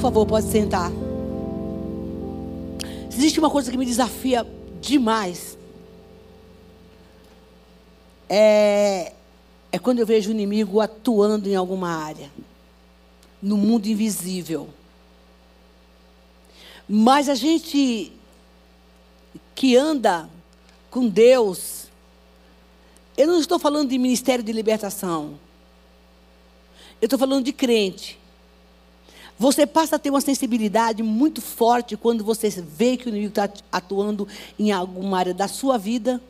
favor, pode sentar. Existe uma coisa que me desafia demais. É, é quando eu vejo o inimigo atuando em alguma área, no mundo invisível. Mas a gente que anda com Deus, eu não estou falando de ministério de libertação. Eu estou falando de crente. Você passa a ter uma sensibilidade muito forte quando você vê que o inimigo está atuando em alguma área da sua vida,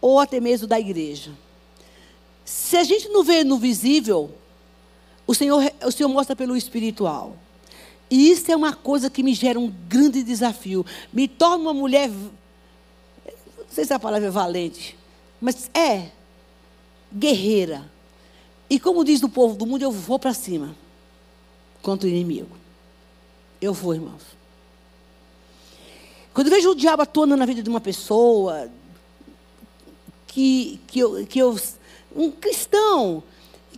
ou até mesmo da igreja. Se a gente não vê no visível, o Senhor, o Senhor mostra pelo espiritual. E isso é uma coisa que me gera um grande desafio. Me torna uma mulher. Não sei se a palavra é valente, mas é guerreira. E como diz o povo do mundo, eu vou para cima contra o inimigo. Eu vou, irmãos. Quando eu vejo o diabo atuando na vida de uma pessoa, que, que, eu, que eu. Um cristão,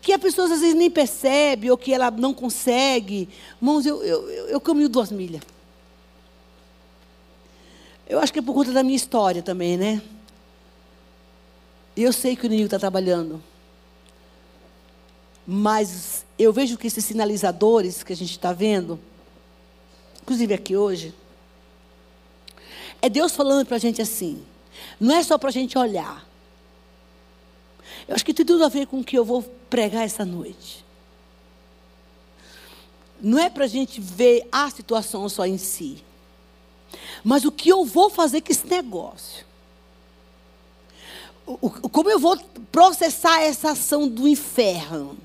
que a pessoa às vezes nem percebe, ou que ela não consegue. Irmãos, eu, eu, eu caminho duas milhas. Eu acho que é por conta da minha história também, né? Eu sei que o inimigo está trabalhando. Mas eu vejo que esses sinalizadores que a gente está vendo, inclusive aqui hoje, é Deus falando para a gente assim. Não é só para a gente olhar. Eu acho que tem tudo a ver com o que eu vou pregar essa noite. Não é para a gente ver a situação só em si. Mas o que eu vou fazer com esse negócio? O, como eu vou processar essa ação do inferno?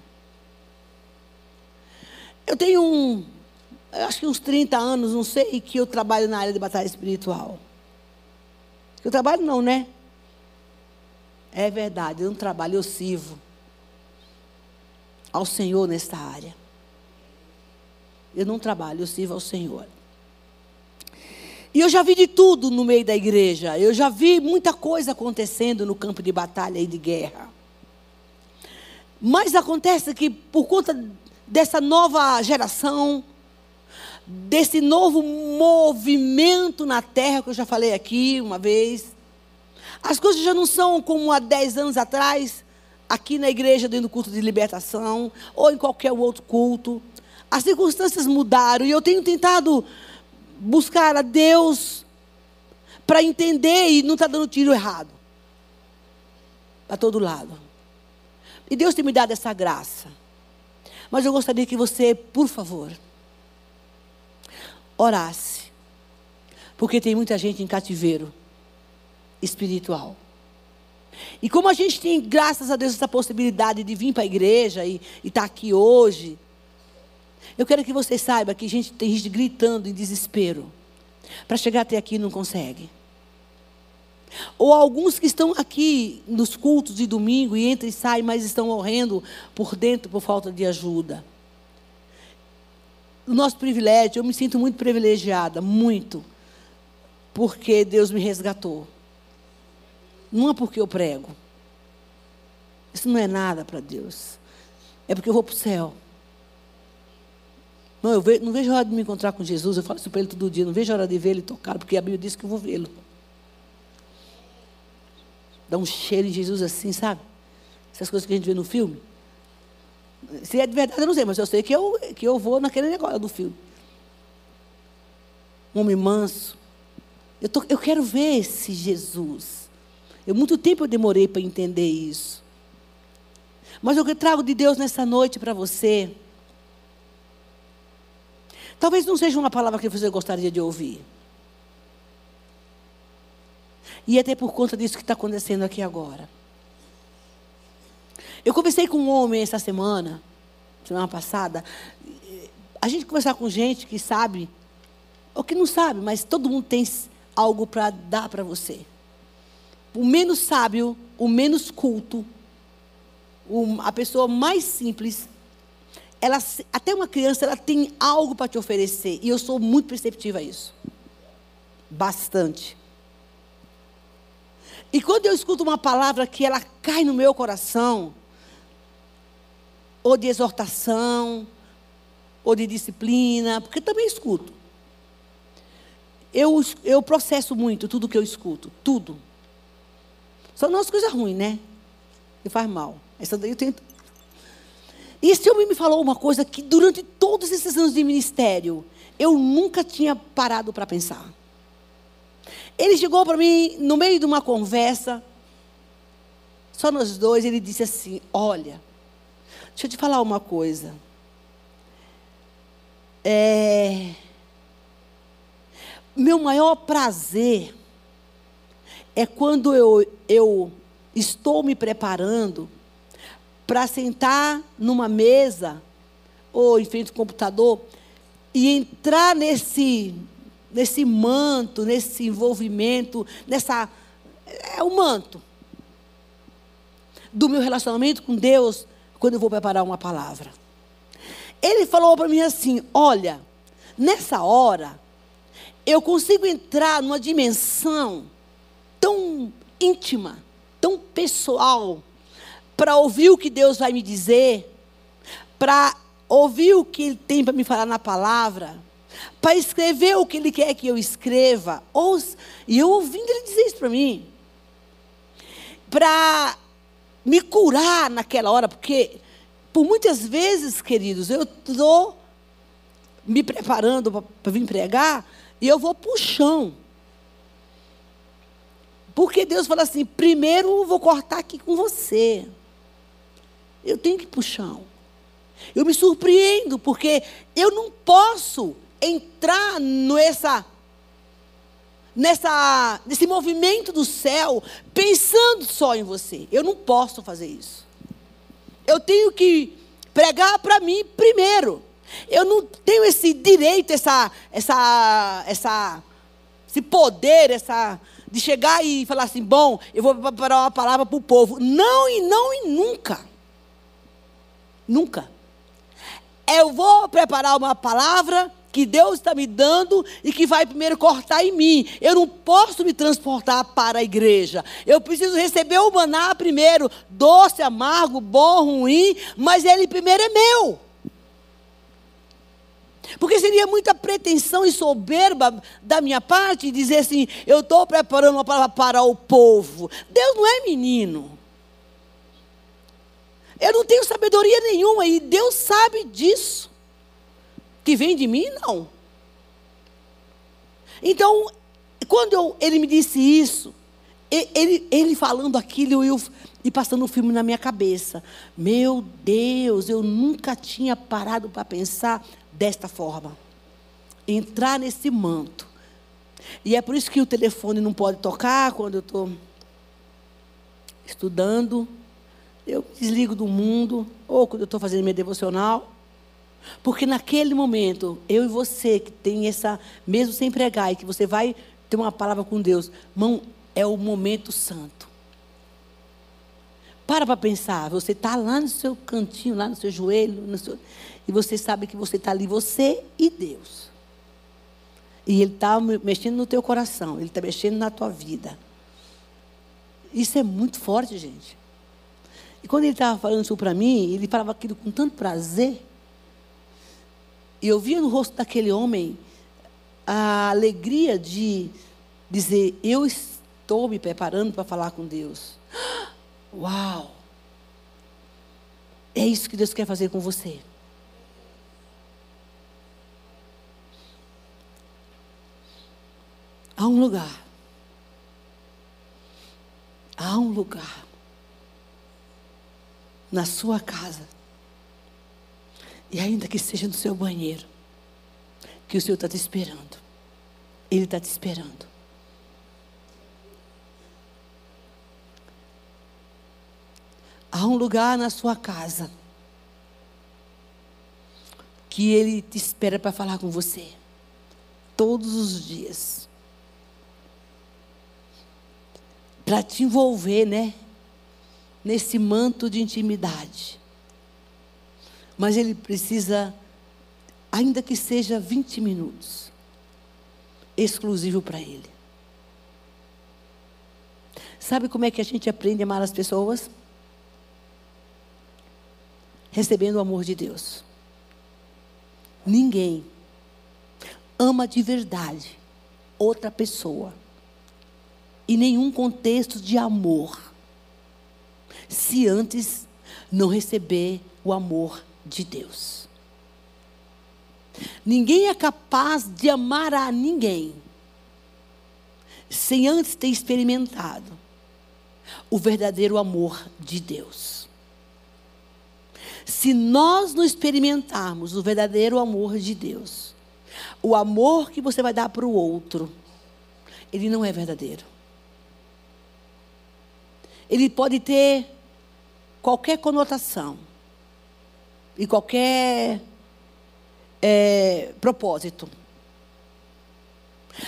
Eu tenho um, acho que uns 30 anos, não sei, que eu trabalho na área de batalha espiritual. Eu trabalho não, né? É verdade, eu não trabalho, eu sirvo ao Senhor nesta área. Eu não trabalho, eu sirvo ao Senhor. E eu já vi de tudo no meio da igreja. Eu já vi muita coisa acontecendo no campo de batalha e de guerra. Mas acontece que por conta dessa nova geração, desse novo movimento na terra, que eu já falei aqui uma vez. As coisas já não são como há 10 anos atrás, aqui na igreja, dentro do culto de libertação, ou em qualquer outro culto. As circunstâncias mudaram e eu tenho tentado buscar a Deus para entender e não está dando tiro errado. Para todo lado. E Deus tem me dado essa graça. Mas eu gostaria que você, por favor, orasse. Porque tem muita gente em cativeiro espiritual. E como a gente tem, graças a Deus, essa possibilidade de vir para a igreja e estar tá aqui hoje, eu quero que você saiba que a gente tem gente gritando em desespero. Para chegar até aqui não consegue. Ou alguns que estão aqui nos cultos de domingo e entram e saem, mas estão morrendo por dentro por falta de ajuda. O nosso privilégio, eu me sinto muito privilegiada, muito, porque Deus me resgatou. Não é porque eu prego. Isso não é nada para Deus. É porque eu vou para o céu. Não, eu vejo, não vejo a hora de me encontrar com Jesus. Eu falo isso para ele todo dia. Não vejo a hora de ver ele tocar, porque a Bíblia diz que eu vou vê-lo dá um cheiro em Jesus assim, sabe? Essas coisas que a gente vê no filme. Se é de verdade, eu não sei, mas eu sei que eu, que eu vou naquele negócio do filme. Um homem manso. Eu, tô, eu quero ver esse Jesus. Eu, muito tempo eu demorei para entender isso. Mas o que eu trago de Deus nessa noite para você, talvez não seja uma palavra que você gostaria de ouvir. E até por conta disso que está acontecendo aqui agora. Eu conversei com um homem essa semana, semana passada. A gente conversar com gente que sabe, ou que não sabe, mas todo mundo tem algo para dar para você. O menos sábio, o menos culto, a pessoa mais simples, ela, até uma criança, ela tem algo para te oferecer. E eu sou muito perceptiva a isso. Bastante. E quando eu escuto uma palavra que ela cai no meu coração, ou de exortação, ou de disciplina, porque também escuto. Eu, eu processo muito tudo que eu escuto, tudo. Só não as coisas ruins, né? Que faz mal. Essa daí eu tento. E esse homem me falou uma coisa que durante todos esses anos de ministério, eu nunca tinha parado para pensar. Ele chegou para mim no meio de uma conversa, só nós dois, ele disse assim: Olha, deixa eu te falar uma coisa. É, meu maior prazer é quando eu, eu estou me preparando para sentar numa mesa ou em frente ao computador e entrar nesse nesse manto, nesse envolvimento, nessa é o manto do meu relacionamento com Deus quando eu vou preparar uma palavra. Ele falou para mim assim: "Olha, nessa hora eu consigo entrar numa dimensão tão íntima, tão pessoal, para ouvir o que Deus vai me dizer, para ouvir o que Ele tem para me falar na palavra, para escrever o que Ele quer que eu escreva. Ou, e eu ouvindo Ele dizer isso para mim. Para me curar naquela hora, porque por muitas vezes, queridos, eu estou me preparando para vir pregar e eu vou para o chão. Porque Deus fala assim: primeiro eu vou cortar aqui com você. Eu tenho que ir para o chão. Eu me surpreendo, porque eu não posso entrar nessa, nessa, nesse movimento do céu pensando só em você. Eu não posso fazer isso. Eu tenho que pregar para mim primeiro. Eu não tenho esse direito, essa, essa, essa, esse poder, essa, de chegar e falar assim: bom, eu vou preparar uma palavra para o povo. Não e não e nunca. Nunca. Eu vou preparar uma palavra que Deus está me dando e que vai primeiro cortar em mim. Eu não posso me transportar para a igreja. Eu preciso receber o maná primeiro, doce, amargo, bom, ruim, mas ele primeiro é meu. Porque seria muita pretensão e soberba da minha parte dizer assim: eu estou preparando uma palavra para o povo. Deus não é menino. Eu não tenho sabedoria nenhuma e Deus sabe disso. Que vem de mim, não. Então, quando eu, ele me disse isso, ele, ele falando aquilo, eu, e passando um filme na minha cabeça. Meu Deus, eu nunca tinha parado para pensar desta forma. Entrar nesse manto. E é por isso que o telefone não pode tocar quando eu estou estudando. Eu desligo do mundo, ou quando eu estou fazendo minha devocional. Porque naquele momento, eu e você que tem essa, mesmo sem pregar, e que você vai ter uma palavra com Deus, mão, é o momento santo. Para para pensar, você está lá no seu cantinho, lá no seu joelho, no seu, e você sabe que você está ali, você e Deus. E Ele está mexendo no teu coração, Ele está mexendo na tua vida. Isso é muito forte, gente. E quando ele estava falando isso para mim, ele falava aquilo com tanto prazer. E eu via no rosto daquele homem a alegria de dizer: Eu estou me preparando para falar com Deus. Uau! É isso que Deus quer fazer com você. Há um lugar. Há um lugar na sua casa. E ainda que seja no seu banheiro, que o Senhor está te esperando. Ele está te esperando. Há um lugar na sua casa que Ele te espera para falar com você. Todos os dias. Para te envolver, né? Nesse manto de intimidade. Mas Ele precisa, ainda que seja 20 minutos, exclusivo para Ele. Sabe como é que a gente aprende a amar as pessoas? recebendo o amor de Deus. ninguém ama de verdade outra pessoa em nenhum contexto de amor se antes não receber o amor de Deus. Ninguém é capaz de amar a ninguém sem antes ter experimentado o verdadeiro amor de Deus. Se nós não experimentarmos o verdadeiro amor de Deus, o amor que você vai dar para o outro, ele não é verdadeiro. Ele pode ter qualquer conotação e qualquer é, propósito.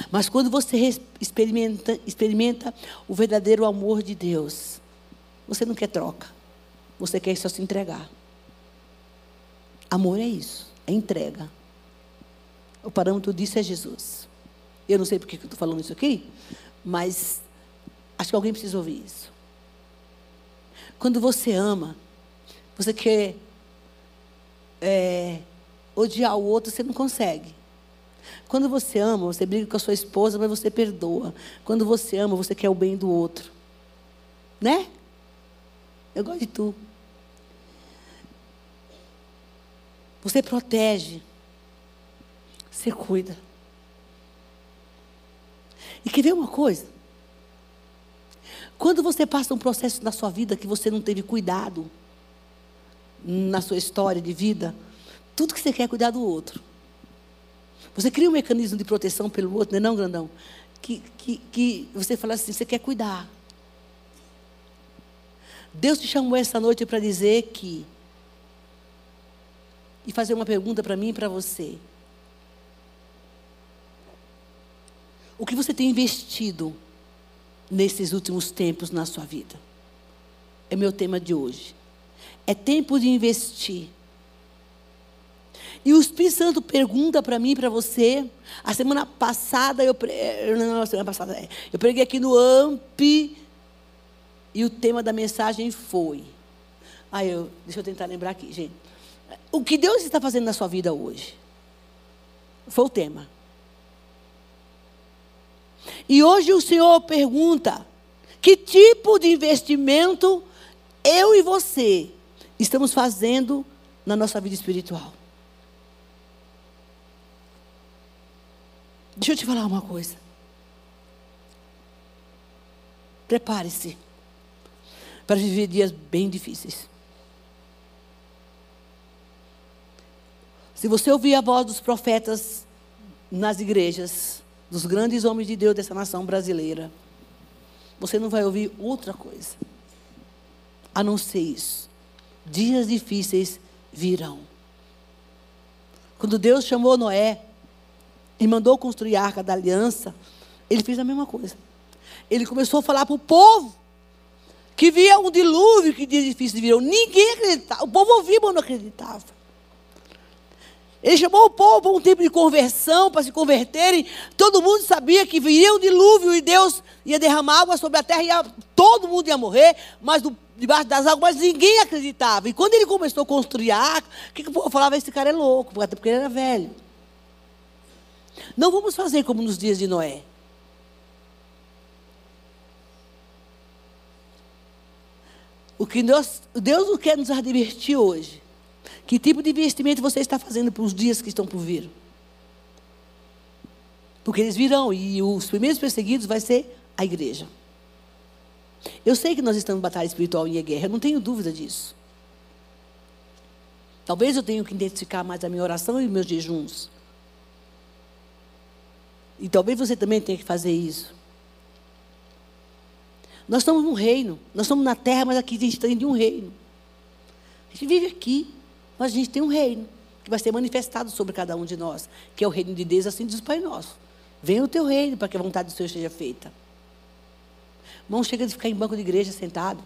Mas quando você experimenta, experimenta o verdadeiro amor de Deus, você não quer troca. Você quer só se entregar. Amor é isso, é entrega. O parâmetro disso é Jesus. Eu não sei porque que eu estou falando isso aqui, mas acho que alguém precisa ouvir isso. Quando você ama, você quer é, odiar o outro, você não consegue. Quando você ama, você briga com a sua esposa, mas você perdoa. Quando você ama, você quer o bem do outro. Né? Eu gosto de tu. Você protege. Você cuida. E quer ver uma coisa? Quando você passa um processo na sua vida que você não teve cuidado, na sua história de vida, tudo que você quer é cuidar do outro. Você cria um mecanismo de proteção pelo outro, não é não, grandão? Que, que, que você fala assim, você quer cuidar. Deus te chamou essa noite para dizer que e fazer uma pergunta para mim e para você. O que você tem investido nesses últimos tempos na sua vida? É meu tema de hoje. É tempo de investir e o Espírito Santo pergunta para mim e para você. A semana passada, eu, eh, não, a semana passada, é, eu preguei aqui no AMP e o tema da mensagem foi. Ah, eu, deixa eu tentar lembrar aqui, gente. O que Deus está fazendo na sua vida hoje? Foi o tema. E hoje o Senhor pergunta: que tipo de investimento eu e você estamos fazendo na nossa vida espiritual? Deixa eu te falar uma coisa. Prepare-se para viver dias bem difíceis. Se você ouvir a voz dos profetas nas igrejas, dos grandes homens de Deus dessa nação brasileira, você não vai ouvir outra coisa a não ser isso. Dias difíceis virão. Quando Deus chamou Noé, e mandou construir a arca da aliança, ele fez a mesma coisa. Ele começou a falar para o povo que via um dilúvio, que dias difíceis viriam. Ninguém acreditava. O povo ouvia, mas não acreditava. Ele chamou o povo para um tempo de conversão, para se converterem. Todo mundo sabia que viria um dilúvio e Deus ia derramar água sobre a terra e todo mundo ia morrer, mas do, debaixo das águas, mas ninguém acreditava. E quando ele começou a construir a arca, o que, que o povo falava? Esse cara é louco, porque ele era velho. Não vamos fazer como nos dias de Noé. O que Deus, Deus quer nos advertir hoje. Que tipo de investimento você está fazendo para os dias que estão por vir? Porque eles virão e os primeiros perseguidos vai ser a igreja. Eu sei que nós estamos em batalha espiritual e em guerra, eu não tenho dúvida disso. Talvez eu tenha que identificar mais a minha oração e meus jejuns. E talvez você também tenha que fazer isso. Nós estamos num reino. Nós estamos na terra, mas aqui a gente dentro de um reino. A gente vive aqui, mas a gente tem um reino que vai ser manifestado sobre cada um de nós, que é o reino de Deus, assim diz o Pai Nosso. Venha o teu reino para que a vontade do Senhor seja feita. Não chega de ficar em banco de igreja sentado,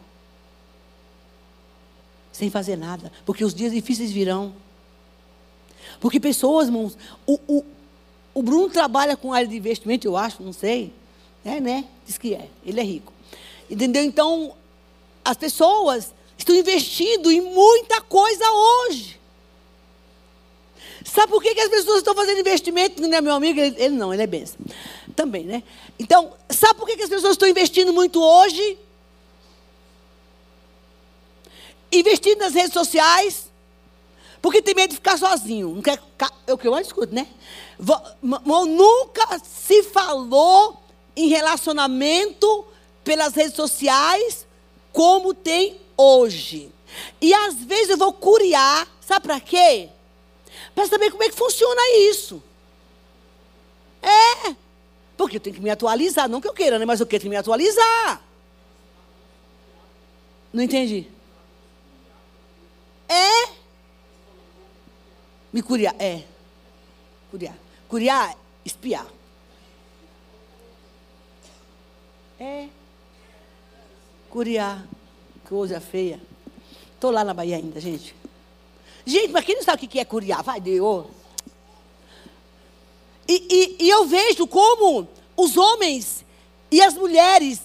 sem fazer nada, porque os dias difíceis virão. Porque pessoas, irmãos, o, o, o Bruno trabalha com área de investimento, eu acho, não sei. É, né? Diz que é. Ele é rico. Entendeu? Então, as pessoas estão investindo em muita coisa hoje. Sabe por que, que as pessoas estão fazendo investimento? Não é meu amigo, ele, ele não, ele é benção. Também, né? Então, sabe por que, as pessoas estão investindo muito hoje? Investindo nas redes sociais, porque tem medo de ficar sozinho. Não quer, é o que eu mais escuto, né? Nunca se falou em relacionamento pelas redes sociais como tem hoje. E às vezes eu vou curiar, sabe para quê? Para saber como é que funciona isso. É. Porque eu tenho que me atualizar. Não que eu queira, né? Mas eu quero que me atualizar. Não entendi. É. Me curiar. É. Curiar. Curiar, espiar. É. Curiar. Coisa feia. Estou lá na Bahia ainda, gente. Gente, mas quem não sabe o que é curiar? Vai, Deus. E, e, e eu vejo como os homens e as mulheres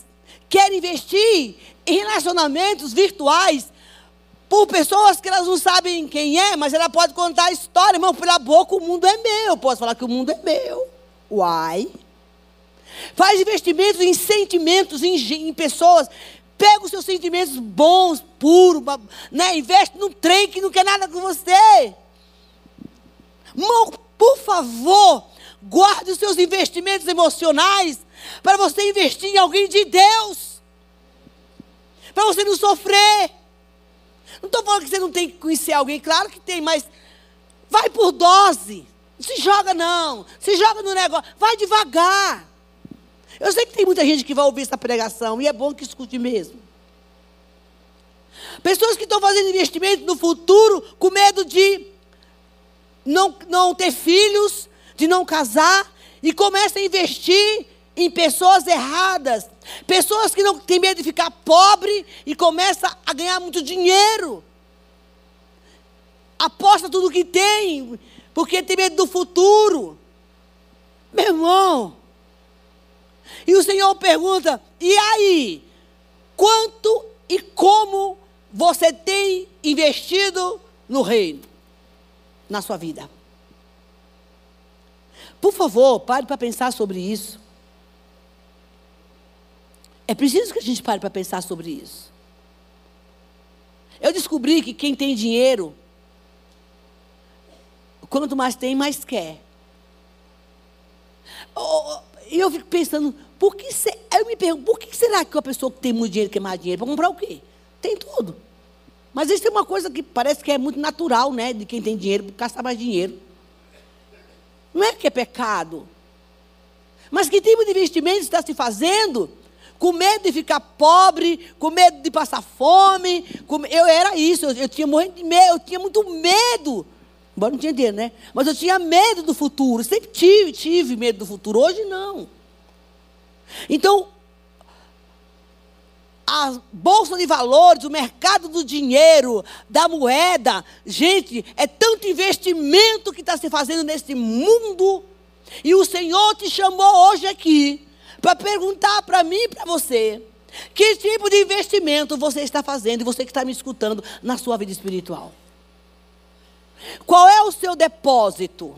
querem investir em relacionamentos virtuais por pessoas que elas não sabem quem é, mas ela pode contar a história. Irmão, pela boca o mundo é meu. Eu posso falar que o mundo é meu. Uai. Faz investimentos em sentimentos, em, em pessoas. Pega os seus sentimentos bons, puros, né? investe num trem que não quer nada com você. Irmão, por favor, guarde os seus investimentos emocionais para você investir em alguém de Deus. Para você não sofrer. Não estou falando que você não tem que conhecer alguém, claro que tem, mas vai por dose. Não se joga, não. Se joga no negócio. Vai devagar. Eu sei que tem muita gente que vai ouvir essa pregação e é bom que escute mesmo. Pessoas que estão fazendo investimento no futuro com medo de não, não ter filhos, de não casar, e começam a investir em pessoas erradas. Pessoas que não têm medo de ficar pobre e começam a ganhar muito dinheiro. Aposta tudo que tem, porque tem medo do futuro. Meu irmão, e o Senhor pergunta: e aí? Quanto e como você tem investido no reino, na sua vida? Por favor, pare para pensar sobre isso. É preciso que a gente pare para pensar sobre isso. Eu descobri que quem tem dinheiro, quanto mais tem, mais quer. E eu fico pensando, por que se, eu me pergunto, por que será que uma pessoa que tem muito dinheiro quer mais dinheiro? Para comprar o quê? Tem tudo. Mas isso é uma coisa que parece que é muito natural, né? De quem tem dinheiro, gastar mais dinheiro. Não é que é pecado. Mas que tipo de investimento está se fazendo? Com medo de ficar pobre, com medo de passar fome. Com... Eu era isso, eu, eu tinha morrendo de medo, eu tinha muito medo. Embora não tinha dinheiro, né? Mas eu tinha medo do futuro. Sempre tive, tive medo do futuro. Hoje não. Então, a bolsa de valores, o mercado do dinheiro, da moeda, gente, é tanto investimento que está se fazendo nesse mundo. E o Senhor te chamou hoje aqui para perguntar para mim e para você: que tipo de investimento você está fazendo, você que está me escutando, na sua vida espiritual? Qual é o seu depósito?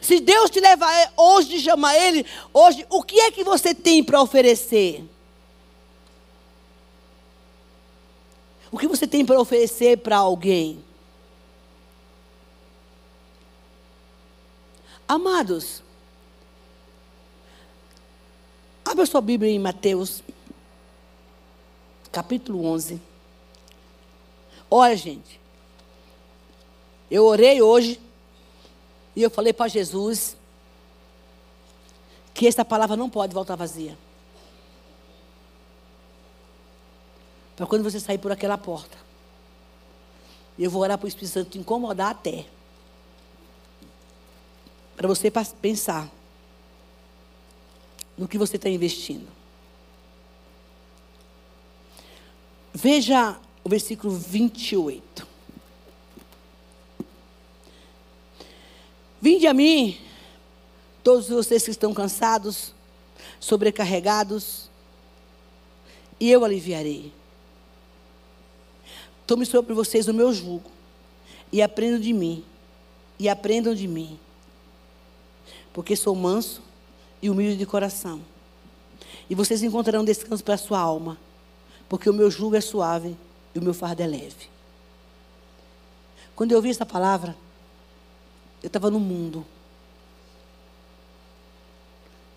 Se Deus te levar hoje, chamar Ele, hoje, o que é que você tem para oferecer? O que você tem para oferecer para alguém? Amados, abra sua Bíblia em Mateus, capítulo 11. Olha, gente, eu orei hoje e eu falei para Jesus que essa palavra não pode voltar vazia. Para quando você sair por aquela porta. Eu vou orar para o Espírito Santo te incomodar até. Para você pensar no que você está investindo. Veja o versículo 28. Vinde a mim, todos vocês que estão cansados, sobrecarregados, e eu aliviarei. Tome sobre vocês o meu jugo e aprenda de mim, e aprendam de mim, porque sou manso e humilde de coração. E vocês encontrarão descanso para a sua alma, porque o meu jugo é suave e o meu fardo é leve. Quando eu ouvi essa palavra, eu estava no mundo.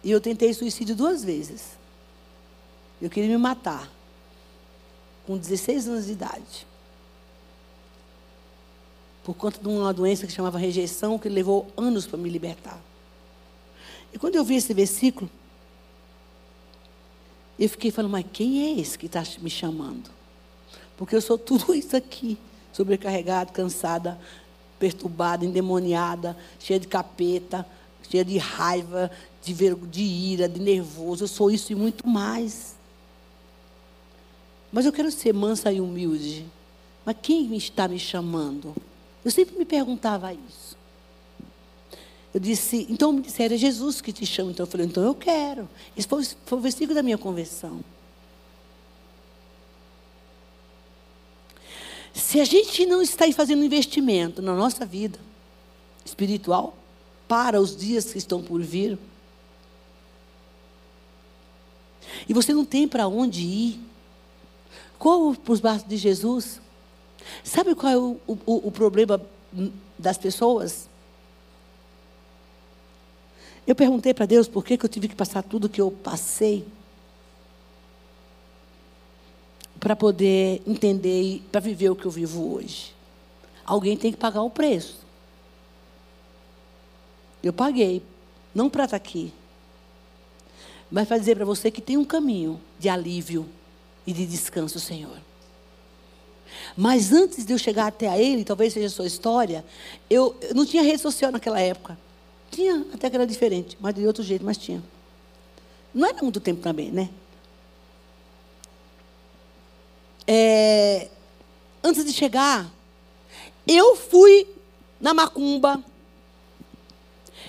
E eu tentei suicídio duas vezes. Eu queria me matar. Com 16 anos de idade. Por conta de uma doença que chamava rejeição, que levou anos para me libertar. E quando eu vi esse versículo, eu fiquei falando, mas quem é esse que está me chamando? Porque eu sou tudo isso aqui, sobrecarregada, cansada, perturbada, endemoniada, cheia de capeta, cheia de raiva, de, ver, de ira, de nervoso. Eu sou isso e muito mais. Mas eu quero ser mansa e humilde. Mas quem está me chamando? Eu sempre me perguntava isso. Eu disse, então me disseram, é Jesus que te chama. Então eu falei, então eu quero. Esse foi, foi o versículo da minha conversão. Se a gente não está fazendo investimento na nossa vida espiritual para os dias que estão por vir, e você não tem para onde ir, corra para os braços de Jesus. Sabe qual é o, o, o problema das pessoas? Eu perguntei para Deus por que, que eu tive que passar tudo que eu passei. para poder entender para viver o que eu vivo hoje. Alguém tem que pagar o preço. Eu paguei, não para estar tá aqui, mas para dizer para você que tem um caminho de alívio e de descanso, Senhor. Mas antes de eu chegar até a Ele, talvez seja a sua história, eu, eu não tinha rede social naquela época. Tinha, até que era diferente, mas de outro jeito, mas tinha. Não era muito tempo também, né? é, antes de chegar, eu fui na macumba,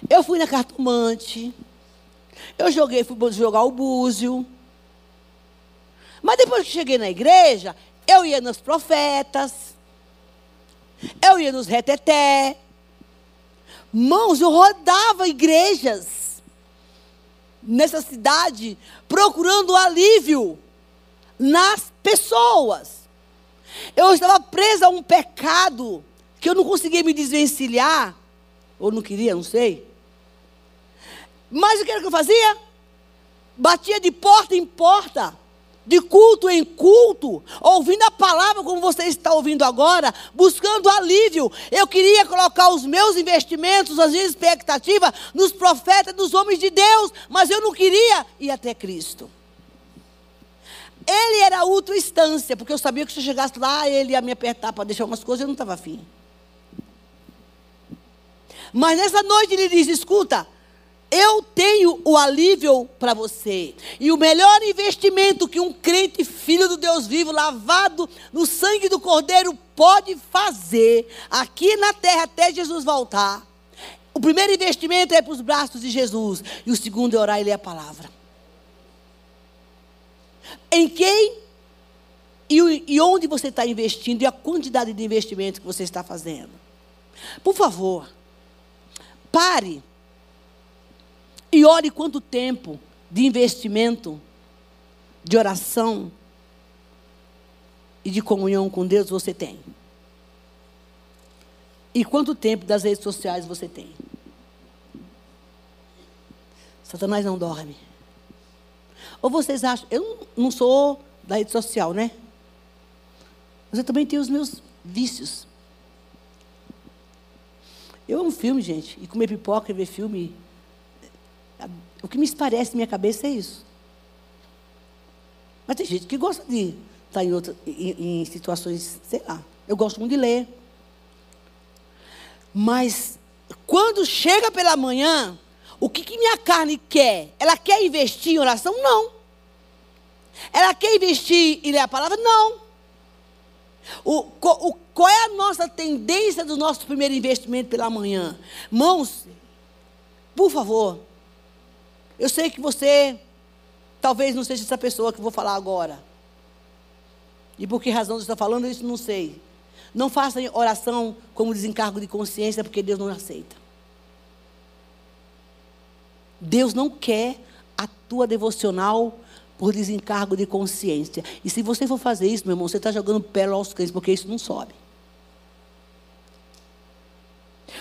eu fui na cartomante, eu joguei, fui jogar o búzio. Mas depois que cheguei na igreja, eu ia nos profetas, eu ia nos reteté. Mãos, eu rodava igrejas nessa cidade procurando alívio nas pessoas. Eu estava presa a um pecado que eu não conseguia me desvencilhar, ou não queria, não sei. Mas o que era que eu fazia? Batia de porta em porta, de culto em culto, ouvindo a palavra como você está ouvindo agora, buscando alívio. Eu queria colocar os meus investimentos, as minhas expectativas nos profetas, nos homens de Deus, mas eu não queria ir até Cristo. Ele era a outra instância, porque eu sabia que se eu chegasse lá, ele ia me apertar para deixar umas coisas, eu não estava afim. Mas nessa noite ele diz: escuta, eu tenho o alívio para você. E o melhor investimento que um crente, filho do Deus vivo, lavado no sangue do Cordeiro, pode fazer aqui na terra até Jesus voltar. O primeiro investimento é para os braços de Jesus. E o segundo é orar e ler a palavra. Em quem e, e onde você está investindo e a quantidade de investimento que você está fazendo. Por favor, pare e ore quanto tempo de investimento, de oração e de comunhão com Deus você tem. E quanto tempo das redes sociais você tem. Satanás não dorme. Ou vocês acham, eu não sou da rede social, né? Mas eu também tenho os meus vícios. Eu amo filme, gente. E comer pipoca e ver filme. O que me parece na minha cabeça é isso. Mas tem gente que gosta de estar em, outra, em, em situações, sei lá. Eu gosto muito de ler. Mas quando chega pela manhã, o que, que minha carne quer? Ela quer investir em oração? Não. Ela quer investir em ler a palavra? Não. O, o, qual é a nossa tendência do nosso primeiro investimento pela manhã? Mãos, por favor. Eu sei que você talvez não seja essa pessoa que eu vou falar agora. E por que razão você está falando isso, não sei. Não faça oração como desencargo de consciência, porque Deus não aceita. Deus não quer a tua devocional por desencargo de consciência. E se você for fazer isso, meu irmão, você está jogando pérola aos cães, porque isso não sobe.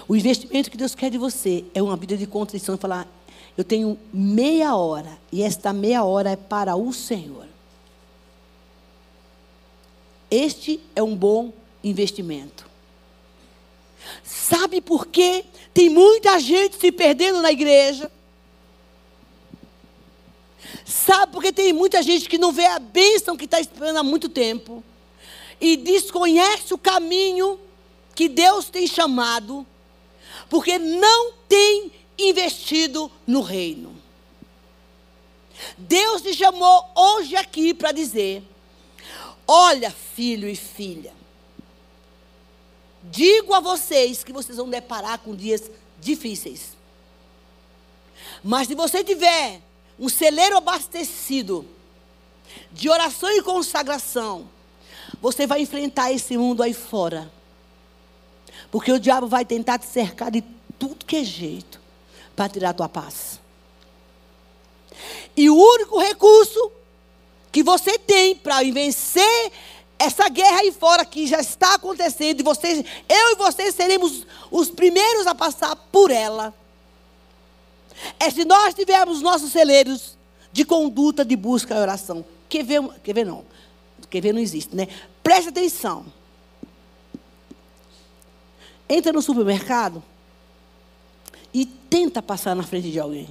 O investimento que Deus quer de você é uma vida de contrição e falar: eu tenho meia hora, e esta meia hora é para o Senhor. Este é um bom investimento. Sabe por quê? Tem muita gente se perdendo na igreja. Sabe porque tem muita gente que não vê a bênção que está esperando há muito tempo e desconhece o caminho que Deus tem chamado, porque não tem investido no reino. Deus te chamou hoje aqui para dizer: olha, filho e filha, digo a vocês que vocês vão deparar com dias difíceis. Mas se você tiver um celeiro abastecido de oração e consagração, você vai enfrentar esse mundo aí fora. Porque o diabo vai tentar te cercar de tudo que é jeito para tirar a tua paz. E o único recurso que você tem para vencer essa guerra aí fora que já está acontecendo, e vocês, eu e vocês seremos os primeiros a passar por ela é se nós tivermos nossos celeiros de conduta de busca e oração. Quer ver, quer ver não? Quer ver não existe, né? Preste atenção. Entra no supermercado e tenta passar na frente de alguém.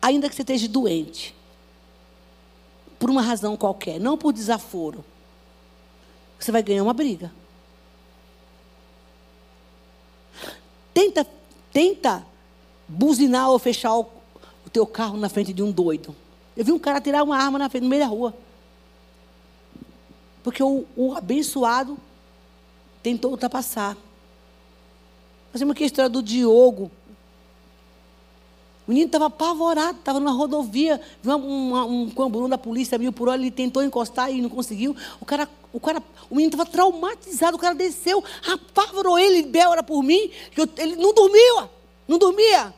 Ainda que você esteja doente. Por uma razão qualquer, não por desaforo. Você vai ganhar uma briga. Tenta, tenta buzinar ou fechar o, o teu carro na frente de um doido. Eu vi um cara tirar uma arma na frente, no meio da rua. Porque o, o abençoado tentou ultrapassar. Nós temos aqui a história do Diogo. O menino estava apavorado, estava numa rodovia, viu um camburu da polícia, mil por hora, ele tentou encostar e não conseguiu. O cara, o, cara, o menino estava traumatizado, o cara desceu, apavorou ele, bela por mim, eu, ele não dormia, não dormia.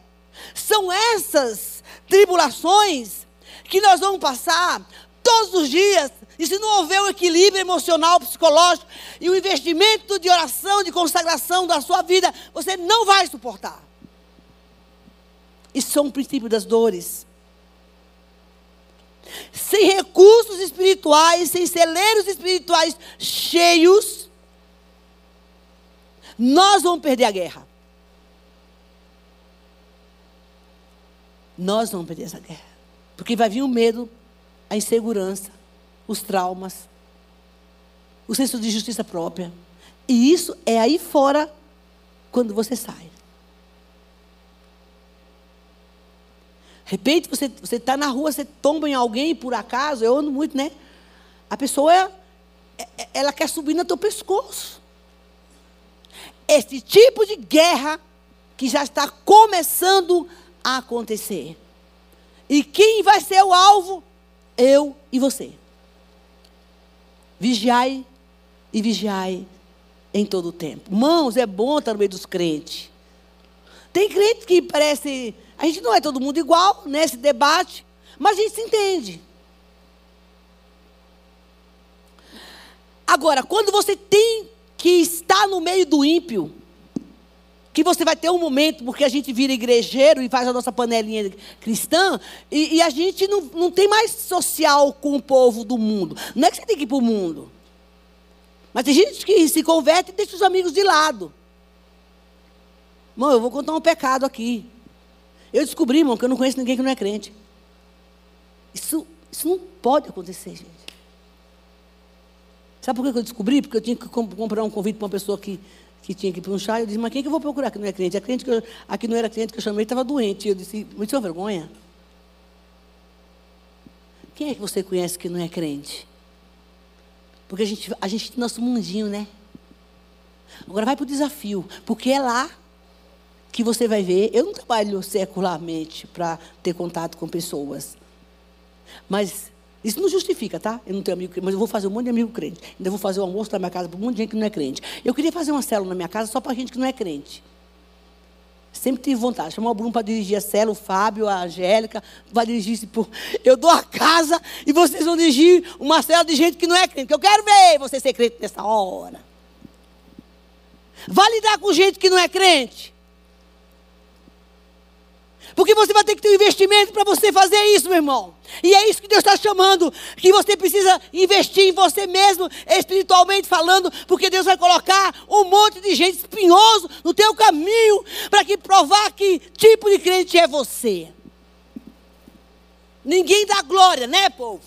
São essas tribulações que nós vamos passar todos os dias. E se não houver um equilíbrio emocional, psicológico e o um investimento de oração, de consagração da sua vida, você não vai suportar. Isso é um princípio das dores. Sem recursos espirituais, sem celeiros espirituais cheios, nós vamos perder a guerra. Nós vamos perder essa guerra. Porque vai vir o medo, a insegurança, os traumas, o senso de justiça própria. E isso é aí fora quando você sai. De repente, você está na rua, você tomba em alguém por acaso, eu ando muito, né? A pessoa, é, é, ela quer subir no teu pescoço. Esse tipo de guerra que já está começando a acontecer. E quem vai ser o alvo? Eu e você. Vigiai e vigiai em todo o tempo. Mãos, é bom estar no meio dos crentes. Tem crente que parece. A gente não é todo mundo igual nesse debate, mas a gente se entende. Agora, quando você tem que estar no meio do ímpio, que você vai ter um momento, porque a gente vira igrejeiro e faz a nossa panelinha cristã, e, e, a gente não, não tem mais social com o povo do mundo. Não é que você tem que ir para o mundo. Mas tem gente que se converte e deixa os amigos de lado. Irmão, eu vou contar um pecado aqui. Eu descobri, irmão, que eu não conheço ninguém que não é crente. Isso, isso não pode acontecer, gente. Sabe por que eu descobri? Porque eu tinha que comprar um convite para uma pessoa que que tinha que ir para um chá. Eu disse, mas quem que eu vou procurar que não é crente? A crente que eu, a que não era crente que eu chamei estava doente. Eu disse, muito sem vergonha. Quem é que você conhece que não é crente? Porque a gente, a gente tem nosso mundinho, né? Agora vai para o desafio, porque é lá que você vai ver. Eu não trabalho secularmente para ter contato com pessoas, mas Isso não justifica, tá? Eu não tenho amigo crente, mas eu vou fazer um monte de amigo crente. Ainda vou fazer o almoço na minha casa para um monte de gente que não é crente. Eu queria fazer uma célula na minha casa só para gente que não é crente. Sempre tive vontade. Chamar o Bruno para dirigir a célula, o Fábio, a Angélica, vai dirigir se por. Eu dou a casa e vocês vão dirigir uma célula de gente que não é crente. Eu quero ver você ser crente nessa hora. Vai lidar com gente que não é crente. Porque você vai ter que ter um investimento para você fazer isso, meu irmão. E é isso que Deus está chamando. Que você precisa investir em você mesmo, espiritualmente falando, porque Deus vai colocar um monte de gente espinhoso no teu caminho para que provar que tipo de crente é você. Ninguém dá glória, né, povo?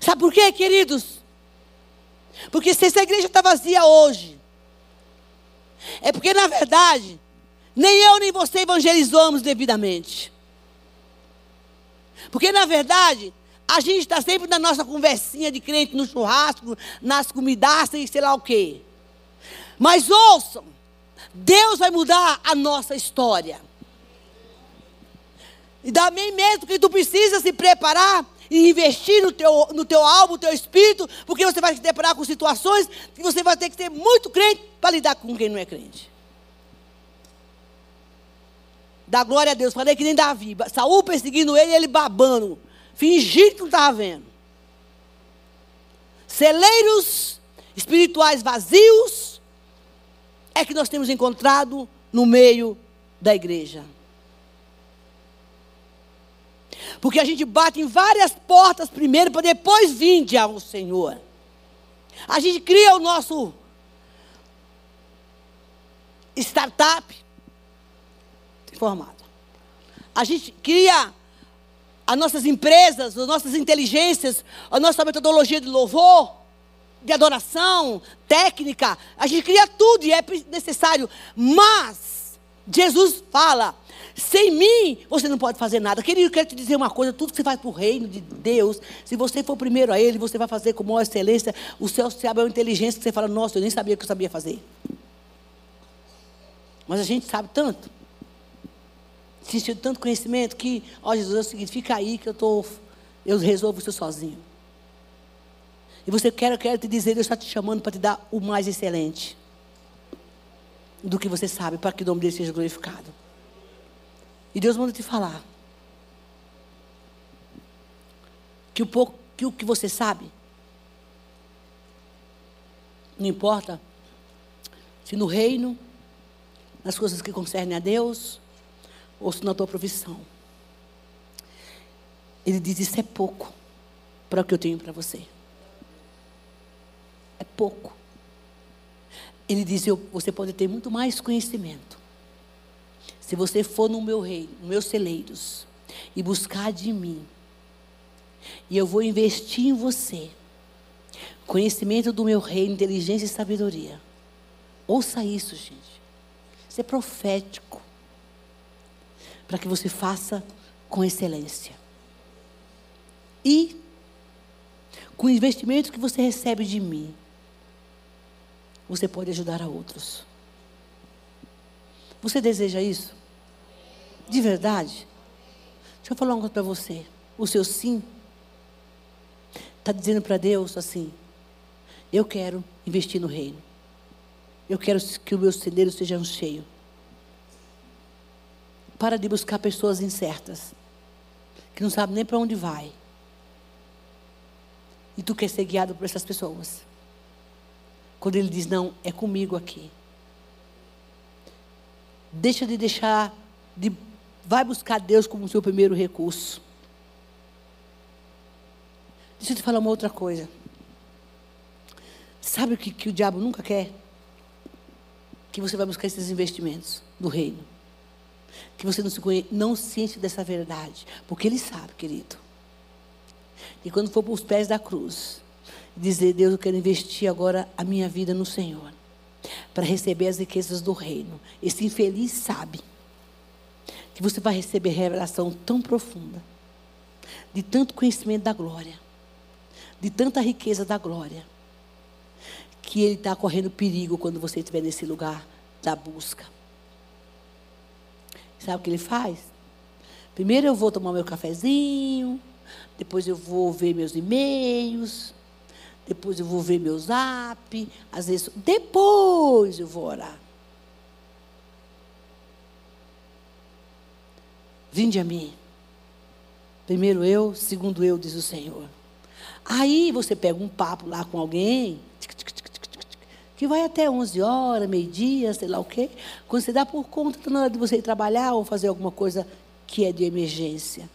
Sabe por quê, queridos? Porque se essa igreja está vazia hoje, é porque, na verdade, nem eu nem você evangelizamos devidamente. Porque, na verdade, a gente está sempre na nossa conversinha de crente no churrasco, nas comidaças e sei lá o quê. Mas ouçam, Deus vai mudar a nossa história. E também mesmo que tu precisa se preparar e investir no teu, no teu alma, no teu espírito, porque você vai se deparar com situações que você vai ter que ser muito crente para lidar com quem não é crente. Dá glória a Deus. Falei que nem Davi. Saúl perseguindo ele e ele babando. Fingindo que não estava vendo. Celeiros espirituais vazios é que nós temos encontrado no meio da igreja. Porque a gente bate em várias portas primeiro para depois vir ao Senhor. A gente cria o nosso startup, formado. A gente cria as nossas empresas, as nossas inteligências, a nossa metodologia de louvor, de adoração, técnica. A gente cria tudo e é necessário. Mas Jesus fala: sem mim você não pode fazer nada. Querido, eu quero te dizer uma coisa: tudo que você faz para o reino de Deus, se você for primeiro a Ele, você vai fazer com maior excelência. O céu se abre a inteligência que você fala: Nossa, eu nem sabia que eu sabia fazer. Mas a gente sabe tanto sentido tanto conhecimento que, ó Jesus, é o seguinte, fica aí que eu tô, eu resolvo isso sozinho. E você quer, eu quero te dizer, Deus está te chamando para te dar o mais excelente do que você sabe, para que o nome dele seja glorificado. E Deus manda te falar que o pouco, que o que você sabe, não importa se no reino, nas coisas que concernem a Deus, ou se na tua profissão. Ele diz: Isso é pouco para o que eu tenho para você. É pouco. Ele diz: eu, Você pode ter muito mais conhecimento. Se você for no meu reino, nos meus celeiros, e buscar de mim, e eu vou investir em você, conhecimento do meu reino, inteligência e sabedoria. Ouça isso, gente. Isso é profético para que você faça com excelência. E, com o investimento que você recebe de mim, você pode ajudar a outros. Você deseja isso? De verdade? Deixa eu falar uma coisa para você. O seu sim está dizendo para Deus assim: Eu quero investir no reino. Eu quero que os meus celeiros sejam cheios. Para de buscar pessoas incertas, que não sabem nem para onde vai. E tu quer ser guiado por essas pessoas. Quando ele diz, não, é comigo aqui. Deixa de deixar, de, vai buscar Deus como seu primeiro recurso. Deixa eu te falar uma outra coisa. Sabe o que, que o diabo nunca quer? Que você vai buscar esses investimentos do reino que você não se, conhece, não sente dessa verdade. Porque Ele sabe, querido. E quando for para os pés da cruz, dizer: Deus, eu quero investir agora a minha vida no Senhor, para receber as riquezas do reino. Esse infeliz sabe que você vai receber revelação tão profunda, de tanto conhecimento da glória, de tanta riqueza da glória, que ele está correndo perigo quando você estiver nesse lugar da busca. Sabe o que ele faz? Primeiro eu vou tomar meu cafezinho, depois eu vou ver meus e-mails, depois eu vou ver meu zap, às vezes depois eu vou orar. Vinde a mim. Primeiro eu, segundo eu, diz o Senhor. Aí você pega um papo lá com alguém, que vai até 11 horas, meio-dia, sei lá o quê. Quando você dá por conta, está na hora de você ir trabalhar ou fazer alguma coisa que é de emergência.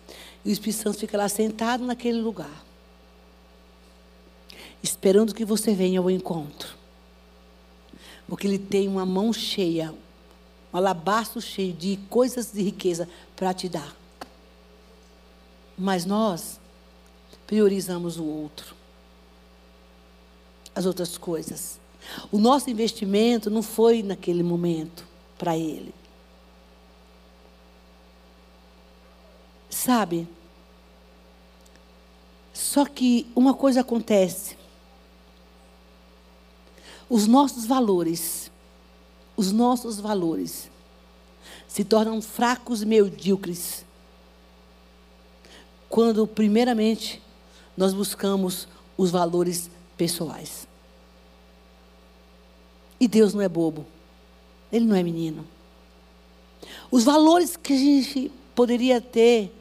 E o Espírito Santo fica lá sentado naquele lugar, esperando que você venha ao encontro. Porque ele tem uma mão cheia, um alabastro cheio de coisas de riqueza para te dar. Mas nós priorizamos o outro, as outras coisas. O nosso investimento não foi naquele momento para ele. Sabe? Só que uma coisa acontece. Os nossos valores, os nossos valores se tornam fracos e medíocres quando, primeiramente, nós buscamos os valores pessoais. E Deus não é bobo. Ele não é menino. Os valores que a gente poderia ter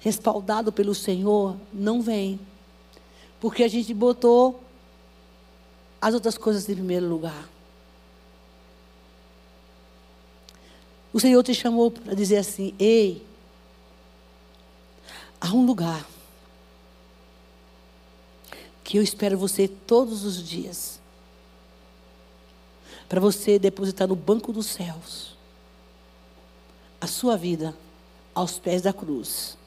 respaldado pelo Senhor não vêm. Porque a gente botou as outras coisas em primeiro lugar. O Senhor te chamou para dizer assim: ei, há um lugar que eu espero você todos os dias para você depositar no banco dos céus a sua vida aos pés da cruz,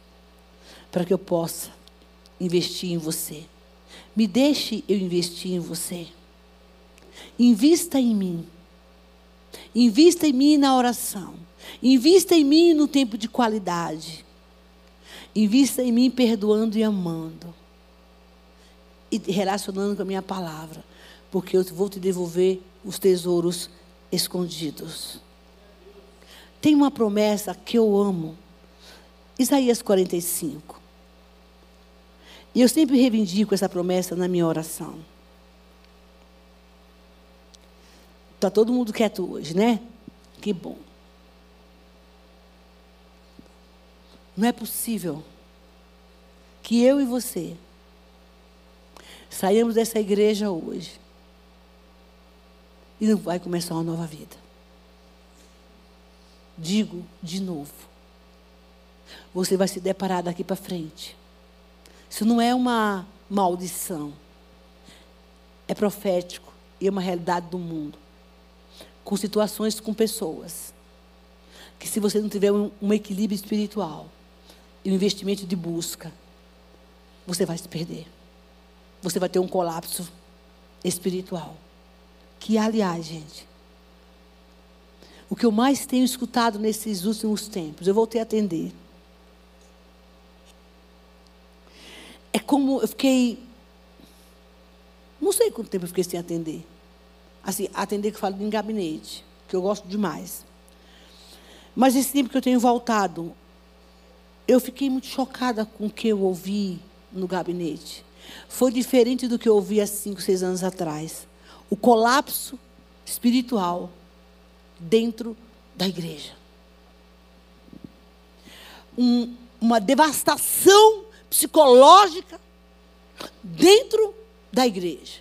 para que eu possa investir em você. Me deixe eu investir em você. Invista em mim. Invista em mim na oração. Invista em mim no tempo de qualidade. Invista em mim perdoando e amando. E relacionando com a minha palavra. Porque eu vou te devolver os tesouros escondidos. Tem uma promessa que eu amo. Isaías 45. E eu sempre reivindico essa promessa na minha oração. Está todo mundo quieto hoje, né? Que bom. Não é possível que eu e você saímos dessa igreja hoje e não vai começar uma nova vida. Digo de novo. Você vai se deparar daqui para frente. Isso não é uma maldição. É profético e é uma realidade do mundo. Com situações com pessoas. Que se você não tiver um, um equilíbrio espiritual e um investimento de busca, você vai se perder. Você vai ter um colapso espiritual. Que, aliás, gente, o que eu mais tenho escutado nesses últimos tempos, eu voltei a atender. É como eu fiquei. Não sei quanto tempo eu fiquei sem atender. Assim, atender que eu falo em gabinete, que eu gosto demais. Mas esse tempo que eu tenho voltado, eu fiquei muito chocada com o que eu ouvi no gabinete. Foi diferente do que eu ouvi há cinco, seis anos atrás o colapso espiritual dentro da igreja. Um, uma devastação psicológica dentro da igreja.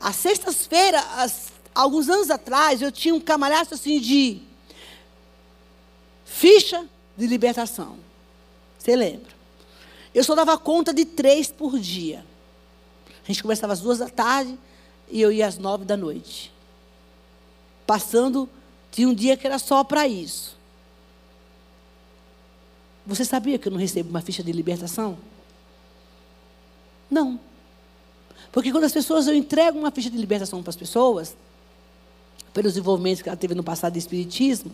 Às sextas-feiras, alguns anos atrás, eu tinha um camarada assim de ficha de libertação. Você lembra? Eu só dava conta de três por dia. A gente começava às duas da tarde e eu ia às nove da noite. Passando, tinha um dia que era só para isso. Você sabia que eu não recebo uma ficha de libertação? Não. Porque quando as pessoas, eu entrego uma ficha de libertação para as pessoas, pelos desenvolvimentos que ela teve no passado de espiritismo,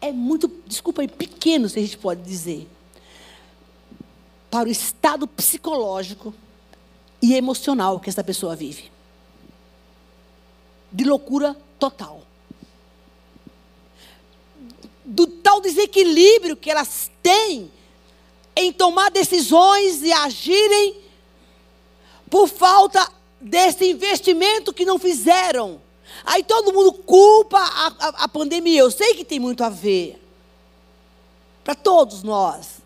é muito, desculpa aí, pequeno, se a gente pode dizer, para o estado psicológico e emocional que essa pessoa vive. De loucura total. Do tal desequilíbrio que elas têm em tomar decisões e agirem por falta desse investimento que não fizeram. Aí todo mundo culpa a, a, a pandemia. Eu sei que tem muito a ver. Para todos nós.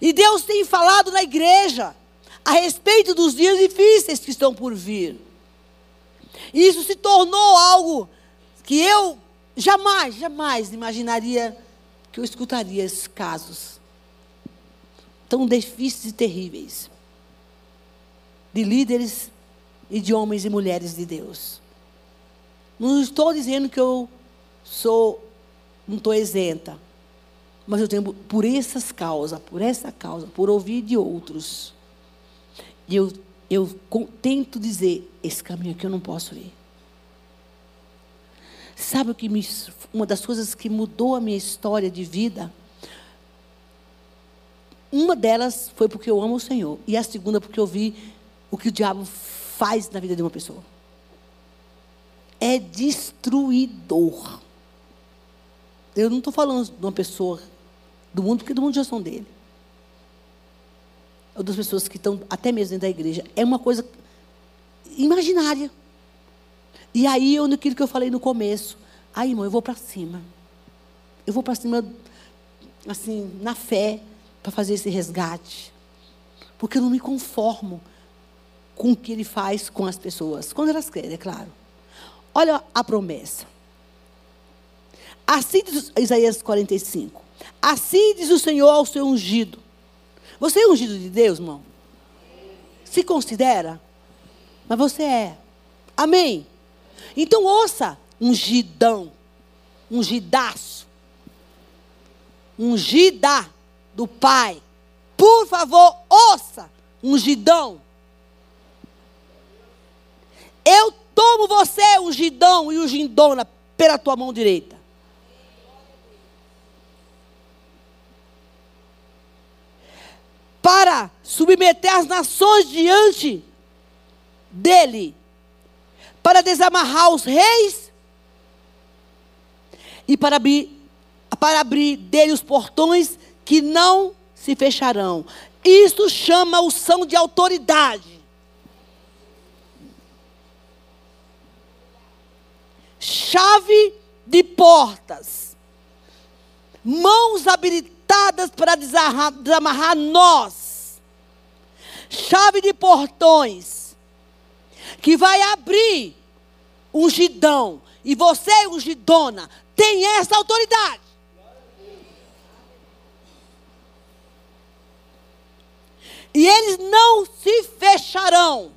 E Deus tem falado na igreja a respeito dos dias difíceis que estão por vir. Isso se tornou algo que eu jamais, jamais imaginaria que eu escutaria esses casos tão difíceis e terríveis de líderes e de homens e mulheres de Deus. Não estou dizendo que eu sou, não estou isenta, mas eu tenho por essas causas, por essa causa, por ouvir de outros. E eu, eu tento dizer: esse caminho aqui eu não posso ir. Sabe o que me, uma das coisas que mudou a minha história de vida? Uma delas foi porque eu amo o Senhor. E a segunda porque eu vi o que o diabo faz na vida de uma pessoa. É destruidor. Eu não estou falando de uma pessoa do mundo, porque do mundo já são dele. Ou das pessoas que estão até mesmo dentro da igreja. É uma coisa imaginária. E aí, eu, naquilo que eu falei no começo, aí, irmão, eu vou para cima. Eu vou para cima, assim, na fé, para fazer esse resgate. Porque eu não me conformo com o que ele faz com as pessoas. Quando elas querem, é claro. Olha a promessa. Assim diz Isaías 45. Assim diz o Senhor ao seu ungido. Você é ungido de Deus, irmão? Se considera? Mas você é. Amém? Então ouça, ungidão, ungidaço, ungida do Pai. Por favor, ouça, ungidão. Eu tomo você, ungidão e ungidona, pela tua mão direita. Para submeter as nações diante dele para desamarrar os reis e para abrir, para abrir dele os portões que não se fecharão. Isso chama o são de autoridade. Chave de portas. Mãos habilitadas para desamarrar nós. Chave de portões. Que vai abrir ungidão, e você, ungidona, tem essa autoridade. E eles não se fecharão.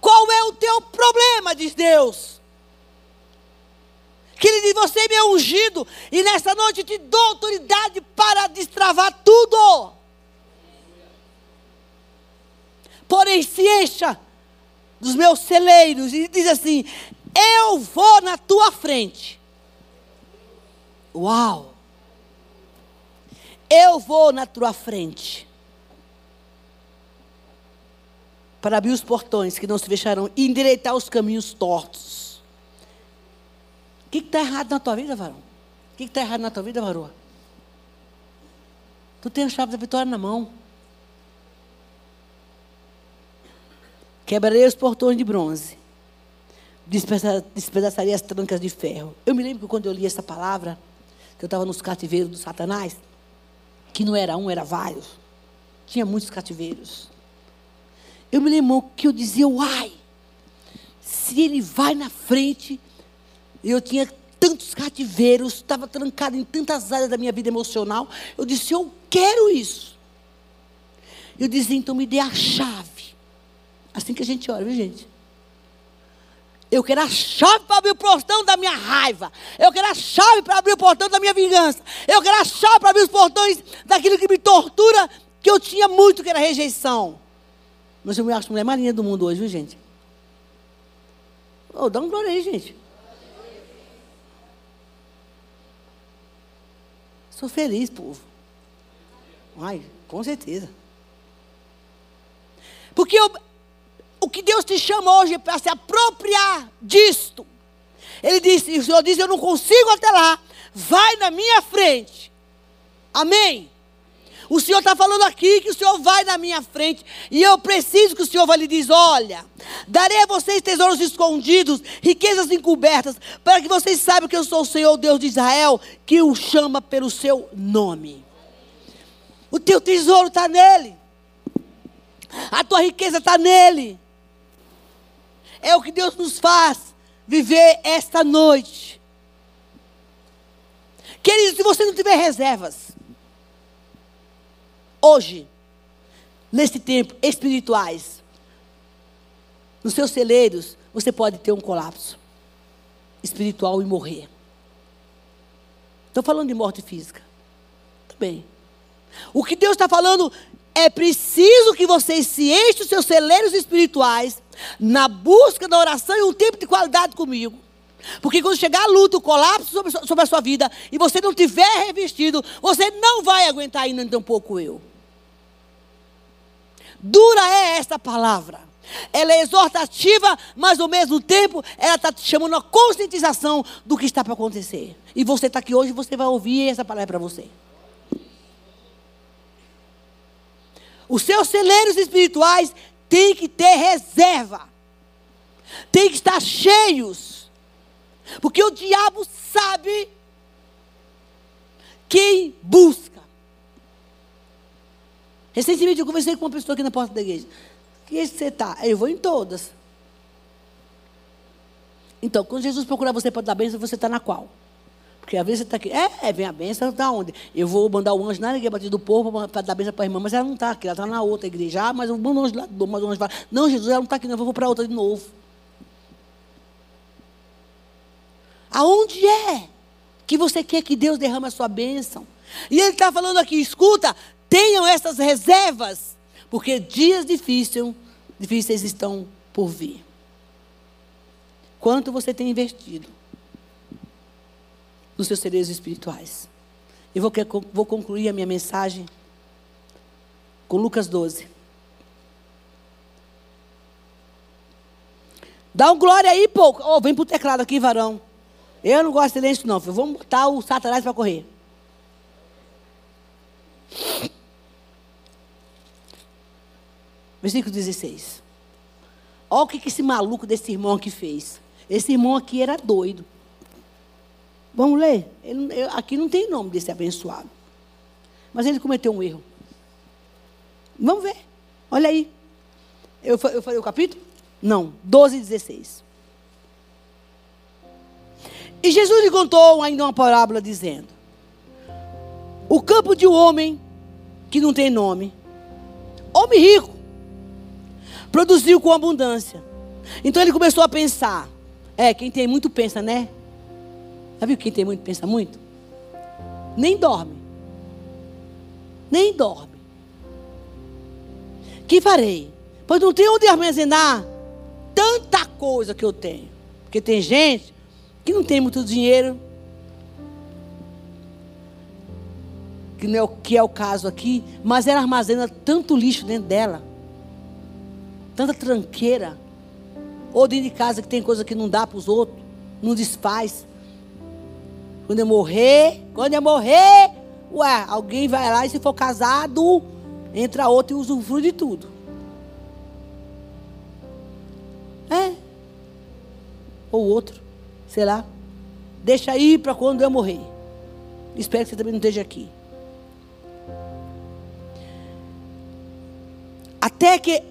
Qual é o teu problema, diz Deus? Que ele diz: Você é meu ungido, e nessa noite te dou autoridade para destravar tudo. Porém, se encha dos meus celeiros e diz assim: eu vou na tua frente. Uau! Eu vou na tua frente. Para abrir os portões que não se fecharão e endireitar os caminhos tortos. Que está errado na tua vida, varão? O que está errado na tua vida, varoa? Tu tem a chave da vitória na mão. Quebrarei os portões de bronze despedaçaria as trancas de ferro. Eu me lembro que quando eu li essa palavra, que eu estava nos cativeiros do Satanás, que não era um, era vários. Tinha muitos cativeiros. Eu me lembro que eu dizia, uai, se ele vai na frente, eu tinha tantos cativeiros, estava trancado em tantas áreas da minha vida emocional. Eu disse, eu quero isso. Eu dizia, então me dê a chave. Assim que a gente ora, viu gente? Eu quero a chave para abrir o portão da minha raiva. Eu quero a chave para abrir o portão da minha vingança. Eu quero a chave para abrir os portões daquilo que me tortura, que eu tinha muito, que era rejeição. Mas eu me acho a mulher mais linda do mundo hoje, viu, gente? Oh, dá um glória aí, gente. Sou feliz, povo. Ai, com certeza. Porque eu, o que Deus te chama hoje é para se apropriar disto. Ele disse, o Senhor disse: Eu não consigo até lá. Vai na minha frente. Amém. O Senhor está falando aqui que o Senhor vai na minha frente. E eu preciso que o Senhor vai lhe dizer: olha, darei a vocês tesouros escondidos, riquezas encobertas, para que vocês saibam que eu sou o Senhor, Deus de Israel, que o chama pelo seu nome. O teu tesouro está nele. A tua riqueza está nele. É o que Deus nos faz viver esta noite. Querido, se você não tiver reservas, hoje, nesse tempo, espirituais, nos seus celeiros, você pode ter um colapso espiritual e morrer. Estou falando de morte física. Também. O que Deus está falando é preciso que vocês se enchem os seus celeiros espirituais na busca da oração e um tempo de qualidade comigo. Porque quando chegar a luta, o colapso sobre, a sua vida, e você não tiver revestido, você não vai aguentar ainda tão pouco eu. Dura é esta palavra. Ela é exortativa, mas ao mesmo tempo ela está te chamando a conscientização do que está para acontecer. E você está aqui hoje, você vai ouvir essa palavra para você. Os seus celeiros espirituais têm que ter reserva. Tem que estar cheios. Porque o diabo sabe quem busca. Recentemente eu conversei com uma pessoa aqui na porta da igreja. Que igreja você está? Eu vou em todas. Então, quando Jesus procurar você para dar bênção, você está na qual? Porque às vezes você está aqui, é, é, vem a bênção, está onde? Eu vou mandar o anjo na igreja batida do povo para dar bênção para a irmã, mas ela não está aqui, ela está na outra igreja. Ah, mas eu mando o anjo lá, mas o anjo fala, não, Jesus, ela não está aqui, não, eu vou para outra de novo. Aonde é que você quer que Deus derrame a sua bênção? E ele está falando aqui, escuta, tenham essas reservas, porque dias difíceis, difíceis estão por vir. Quanto você tem investido? nos seus celeiros espirituais. Eu vou, vou concluir a minha mensagem com Lucas 12. Dá um glória aí, pouco. Oh, vem para o teclado aqui, varão. Eu não gosto de silêncio, não. Vamos botar o Satanás para correr. Versículo 16. Olha o que esse maluco desse irmão aqui fez. Esse irmão aqui era doido. Vamos ler? Ele, eu, aqui não tem nome desse abençoado. Mas ele cometeu um erro. Vamos ver. Olha aí. Eu, eu falei o capítulo? Não. 12 e 16. E Jesus lhe contou ainda uma parábola dizendo: O campo de um homem que não tem nome, homem rico, produziu com abundância. Então ele começou a pensar. É, quem tem muito pensa, né? Já viu quem tem muito pensa muito? Nem dorme. Nem dorme. Que farei? Pois não tem onde armazenar tanta coisa que eu tenho. Porque tem gente que não tem muito dinheiro. Que, não é o, que é o caso aqui. Mas ela armazena tanto lixo dentro dela. Tanta tranqueira. Ou dentro de casa que tem coisa que não dá para os outros. Não desfaz. Quando eu morrer, quando eu morrer, ué, alguém vai lá e se for casado, entra outro e usufrui de tudo. É. Ou outro, sei lá. Deixa aí para quando eu morrer. Espero que você também não esteja aqui. Até que.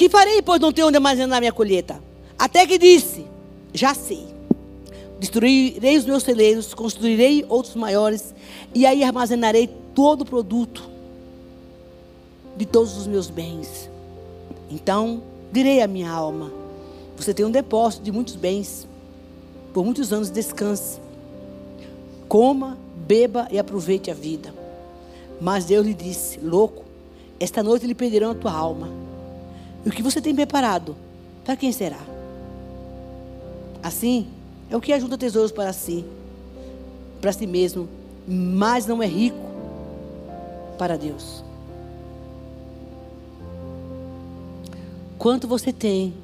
Que farei, pois não tenho onde armazenar minha colheita? Até que disse: Já sei. Destruirei os meus celeiros, construirei outros maiores, e aí armazenarei todo o produto de todos os meus bens. Então, direi à minha alma: Você tem um depósito de muitos bens, por muitos anos descanse. Coma, beba e aproveite a vida. Mas Deus lhe disse: Louco, esta noite lhe perderão a tua alma. E o que você tem preparado? Para quem será? Assim, é o que ajuda tesouros para si, para si mesmo, mas não é rico para Deus. Quanto você tem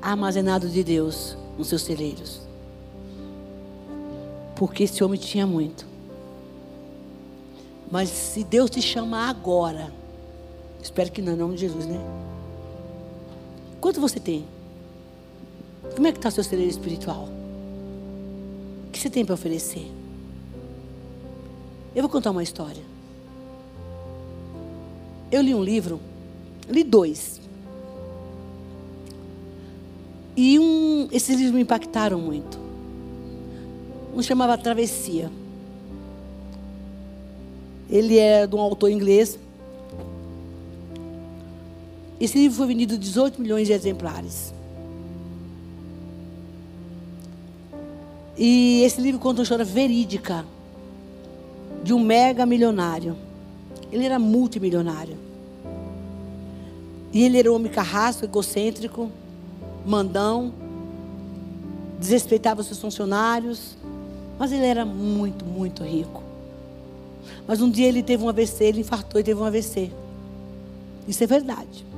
armazenado de Deus nos seus celeiros? Porque esse homem tinha muito. Mas se Deus te chamar agora, espero que não, em nome de Jesus, né? Quanto você tem? Como é que está o seu celeiro espiritual? O que você tem para oferecer? Eu vou contar uma história. Eu li um livro, li dois. E um, esses livros me impactaram muito. Um chamava Travessia. Ele é de um autor inglês. Esse livro foi vendido 18 milhões de exemplares. E esse livro conta uma história verídica de um mega milionário. Ele era multimilionário. E ele era um homem carrasco, egocêntrico, mandão, desrespeitava seus funcionários, mas ele era muito, muito rico. Mas um dia ele teve um AVC, ele infartou e teve um AVC. Isso é verdade.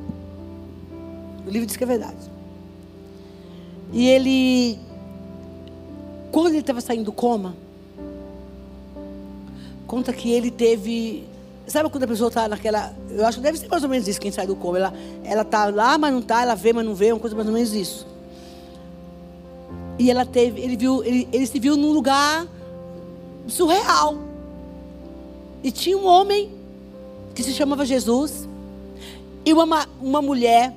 O livro diz que é verdade. E ele, quando ele estava saindo do coma, conta que ele teve. Sabe quando a pessoa está naquela. Eu acho que deve ser mais ou menos isso quem sai do coma. Ela, ela tá lá, mas não está, ela vê, mas não vê, uma coisa mais ou menos isso. E ela teve, ele viu, ele, ele se viu num lugar surreal. E tinha um homem que se chamava Jesus e uma, uma mulher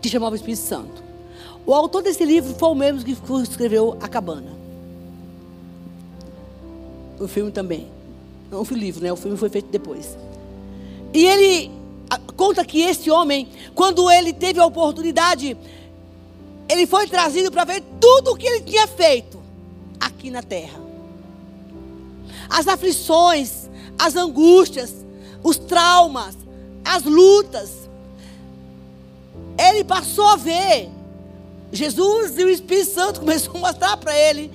que chamava Espírito Santo. O autor desse livro foi o mesmo que escreveu A Cabana. O filme também. Não foi o livro, né? O filme foi feito depois. E ele conta que esse homem, quando ele teve a oportunidade, ele foi trazido para ver tudo o que ele tinha feito aqui na terra as aflições, as angústias, os traumas, as lutas. Ele passou a ver. Jesus e o Espírito Santo começou a mostrar para ele.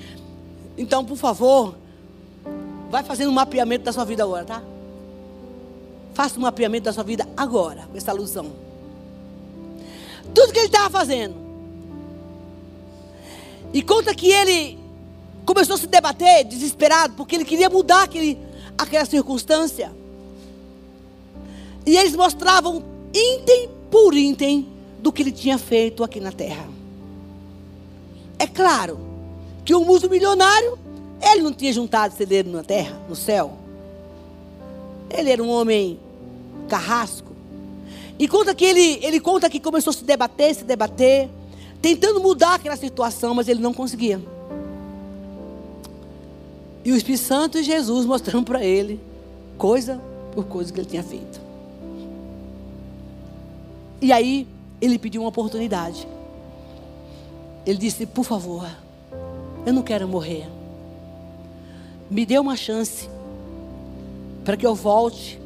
Então, por favor, vai fazendo um mapeamento da sua vida agora, tá? Faça um mapeamento da sua vida agora, com essa alusão. Tudo que ele estava fazendo. E conta que ele começou a se debater, desesperado, porque ele queria mudar aquele, aquela circunstância. E eles mostravam item por item do que ele tinha feito aqui na terra. É claro que um multimilionário, ele não tinha juntado celeiro na terra, no céu. Ele era um homem carrasco. E conta que ele, ele conta que começou a se debater, se debater, tentando mudar aquela situação, mas ele não conseguia. E o Espírito Santo e Jesus mostrando para ele, coisa por coisa que ele tinha feito. E aí, ele pediu uma oportunidade. Ele disse: Por favor, eu não quero morrer. Me dê uma chance para que eu volte.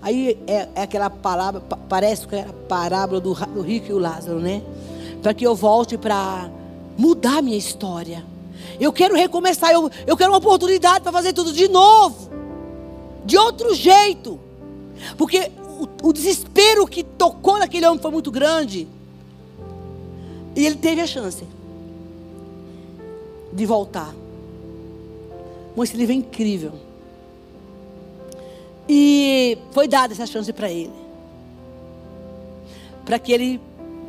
Aí é, é, aquela palavra, parece que é a parábola do, do rico e o Lázaro, né? Para que eu volte para mudar minha história. Eu quero recomeçar, eu, eu quero uma oportunidade para fazer tudo de novo, de outro jeito. Porque o, desespero que tocou naquele homem foi muito grande. E ele teve a chance de voltar. Mas esse livro é incrível. E foi dada essa chance para ele. Para que ele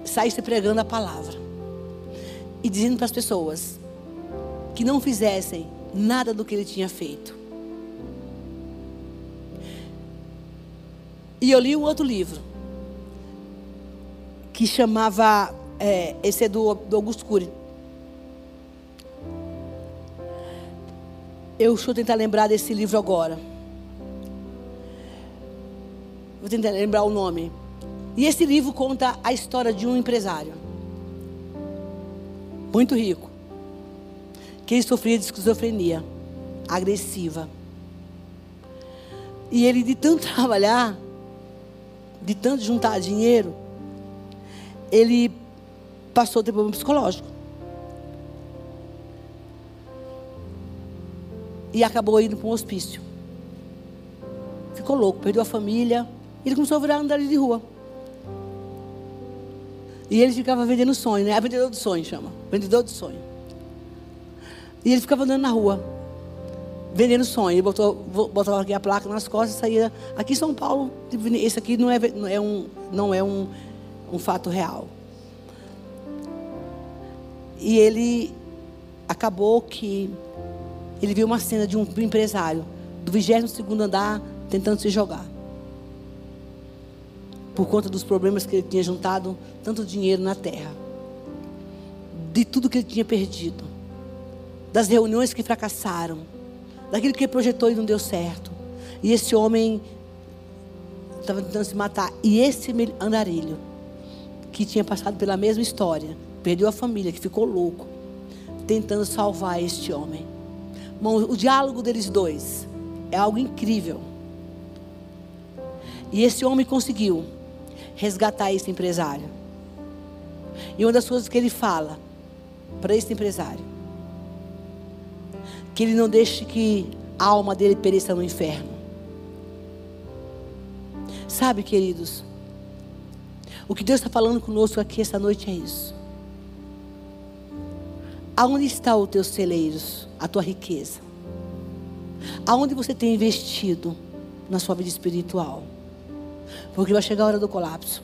saísse pregando a palavra. E dizendo para as pessoas: que não fizessem nada do que ele tinha feito. E eu li um outro livro, que chamava, é, esse é do, do Augusto Cury. Eu estou tentar lembrar desse livro agora. Vou tentar lembrar o nome. E esse livro conta a história de um empresário. Muito rico que ele sofria de esquizofrenia agressiva. E ele, de tanto trabalhar, de tanto juntar dinheiro, ele passou a ter problema psicológico. E acabou indo para um hospício. Ficou louco, perdeu a família. Ele começou a virar andar de rua. E ele ficava vendendo sonho, né? É vendedor de sonho chama. Vendedor de sonho. E ele ficava andando na rua, vendendo sonho. Ele botou, botava aqui a placa nas costas e saía. Aqui em São Paulo, esse aqui não é, não é, um, não é um, um fato real. E ele acabou que ele viu uma cena de um, de um empresário do 22 andar tentando se jogar. Por conta dos problemas que ele tinha juntado tanto dinheiro na terra. De tudo que ele tinha perdido. Das reuniões que fracassaram. Daquilo que projetou e não deu certo. E esse homem estava tentando se matar. E esse andarilho, que tinha passado pela mesma história, perdeu a família, que ficou louco, tentando salvar este homem. o diálogo deles dois é algo incrível. E esse homem conseguiu resgatar esse empresário. E uma das coisas que ele fala para esse empresário, que ele não deixe que a alma dele pereça no inferno. Sabe, queridos, o que Deus está falando conosco aqui essa noite é isso. Aonde está os teus celeiros, a tua riqueza? Aonde você tem investido na sua vida espiritual? Porque vai chegar a hora do colapso.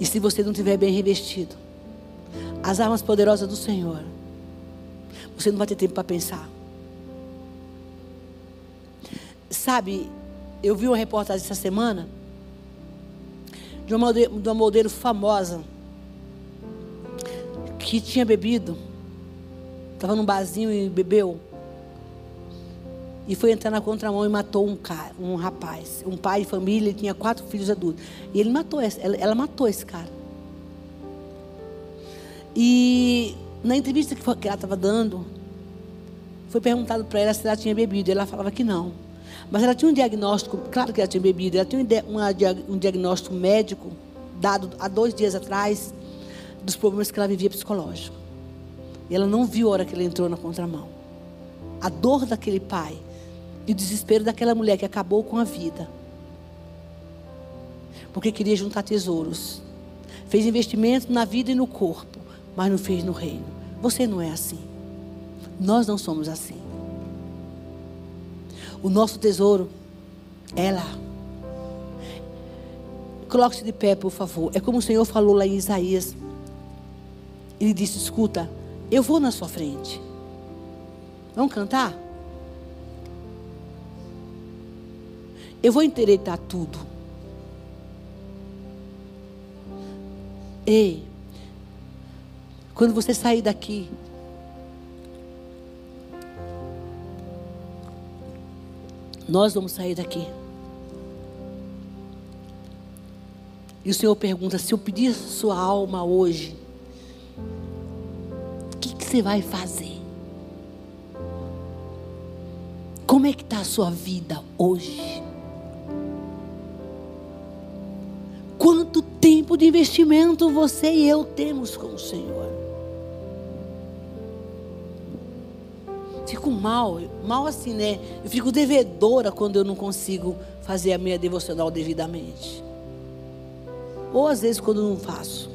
E se você não estiver bem revestido, as armas poderosas do Senhor, você não vai ter tempo para pensar. Sabe, eu vi uma reportagem essa semana de uma modelo, de uma modelo famosa que tinha bebido, estava num barzinho e bebeu, e foi entrar na contramão e matou um cara, um rapaz, um pai de família, ele tinha quatro filhos adultos, e ele matou ela, ela matou esse cara. E na entrevista que ela estava dando, foi perguntado para ela se ela tinha bebido, ela falava que não. Mas ela tinha um diagnóstico, claro que ela tinha bebido, ela tinha um diagnóstico médico dado há dois dias atrás dos problemas que ela vivia psicológico. E ela não viu a hora que ele entrou na contramão. A dor daquele pai e o desespero daquela mulher que acabou com a vida. Porque queria juntar tesouros. Fez investimento na vida e no corpo, mas não fez no reino. Você não é assim. Nós não somos assim. O nosso tesouro é lá. Coloque-se de pé, por favor. É como o Senhor falou lá em Isaías ele disse: Escuta, eu vou na sua frente. Vamos cantar? Eu vou entereitar tudo. Ei, quando você sair daqui, nós vamos sair daqui. E o Senhor pergunta: se eu pedir sua alma hoje, você vai fazer? Como é que está a sua vida hoje? Quanto tempo de investimento você e eu temos com o Senhor? Fico mal, mal assim, né? Eu fico devedora quando eu não consigo fazer a minha devocional devidamente. Ou às vezes quando não faço.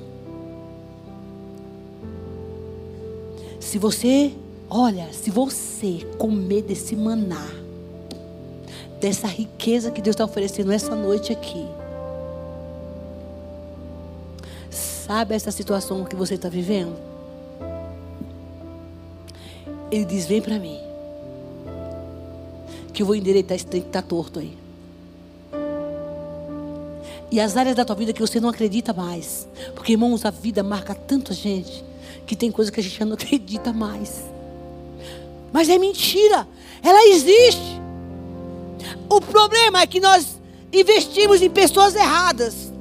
Se você, olha, se você comer desse maná, dessa riqueza que Deus está oferecendo essa noite aqui, sabe essa situação que você está vivendo? Ele diz: Vem para mim, que eu vou endireitar esse trem que está torto aí. E as áreas da tua vida que você não acredita mais. Porque, irmãos, a vida marca tanta gente que tem coisa que a gente já não acredita mais. Mas é mentira. Ela existe. O problema é que nós investimos em pessoas erradas.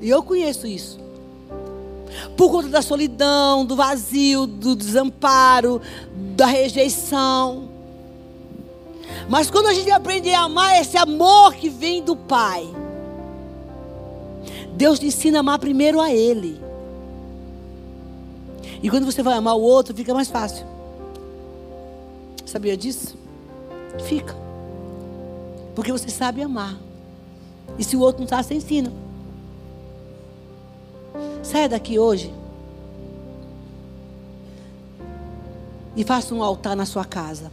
E eu conheço isso. Por conta da solidão, do vazio, do desamparo, da rejeição. Mas quando a gente aprende a amar esse amor que vem do Pai, Deus te ensina a amar primeiro a Ele. E quando você vai amar o outro, fica mais fácil. Sabia disso? Fica. Porque você sabe amar. E se o outro não está, você ensina. Saia daqui hoje. e faça um altar na sua casa.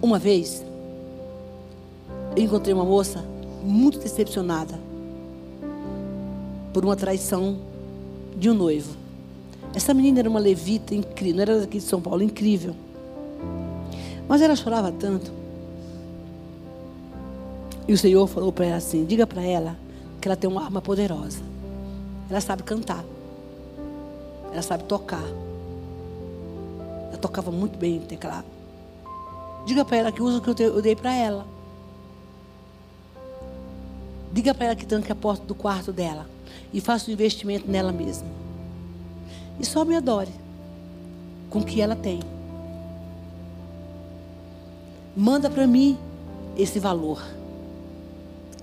Uma vez, eu encontrei uma moça muito decepcionada por uma traição de um noivo. Essa menina era uma levita incrível, não era daqui de São Paulo, incrível. Mas ela chorava tanto. E o Senhor falou para ela assim: diga para ela que ela tem uma arma poderosa. Ela sabe cantar. Ela sabe tocar. Ela tocava muito bem o teclado. Diga para ela que usa o que eu dei para ela. Diga para ela que tranque a porta do quarto dela. E faça um investimento nela mesma. E só me adore com o que ela tem. Manda para mim esse valor.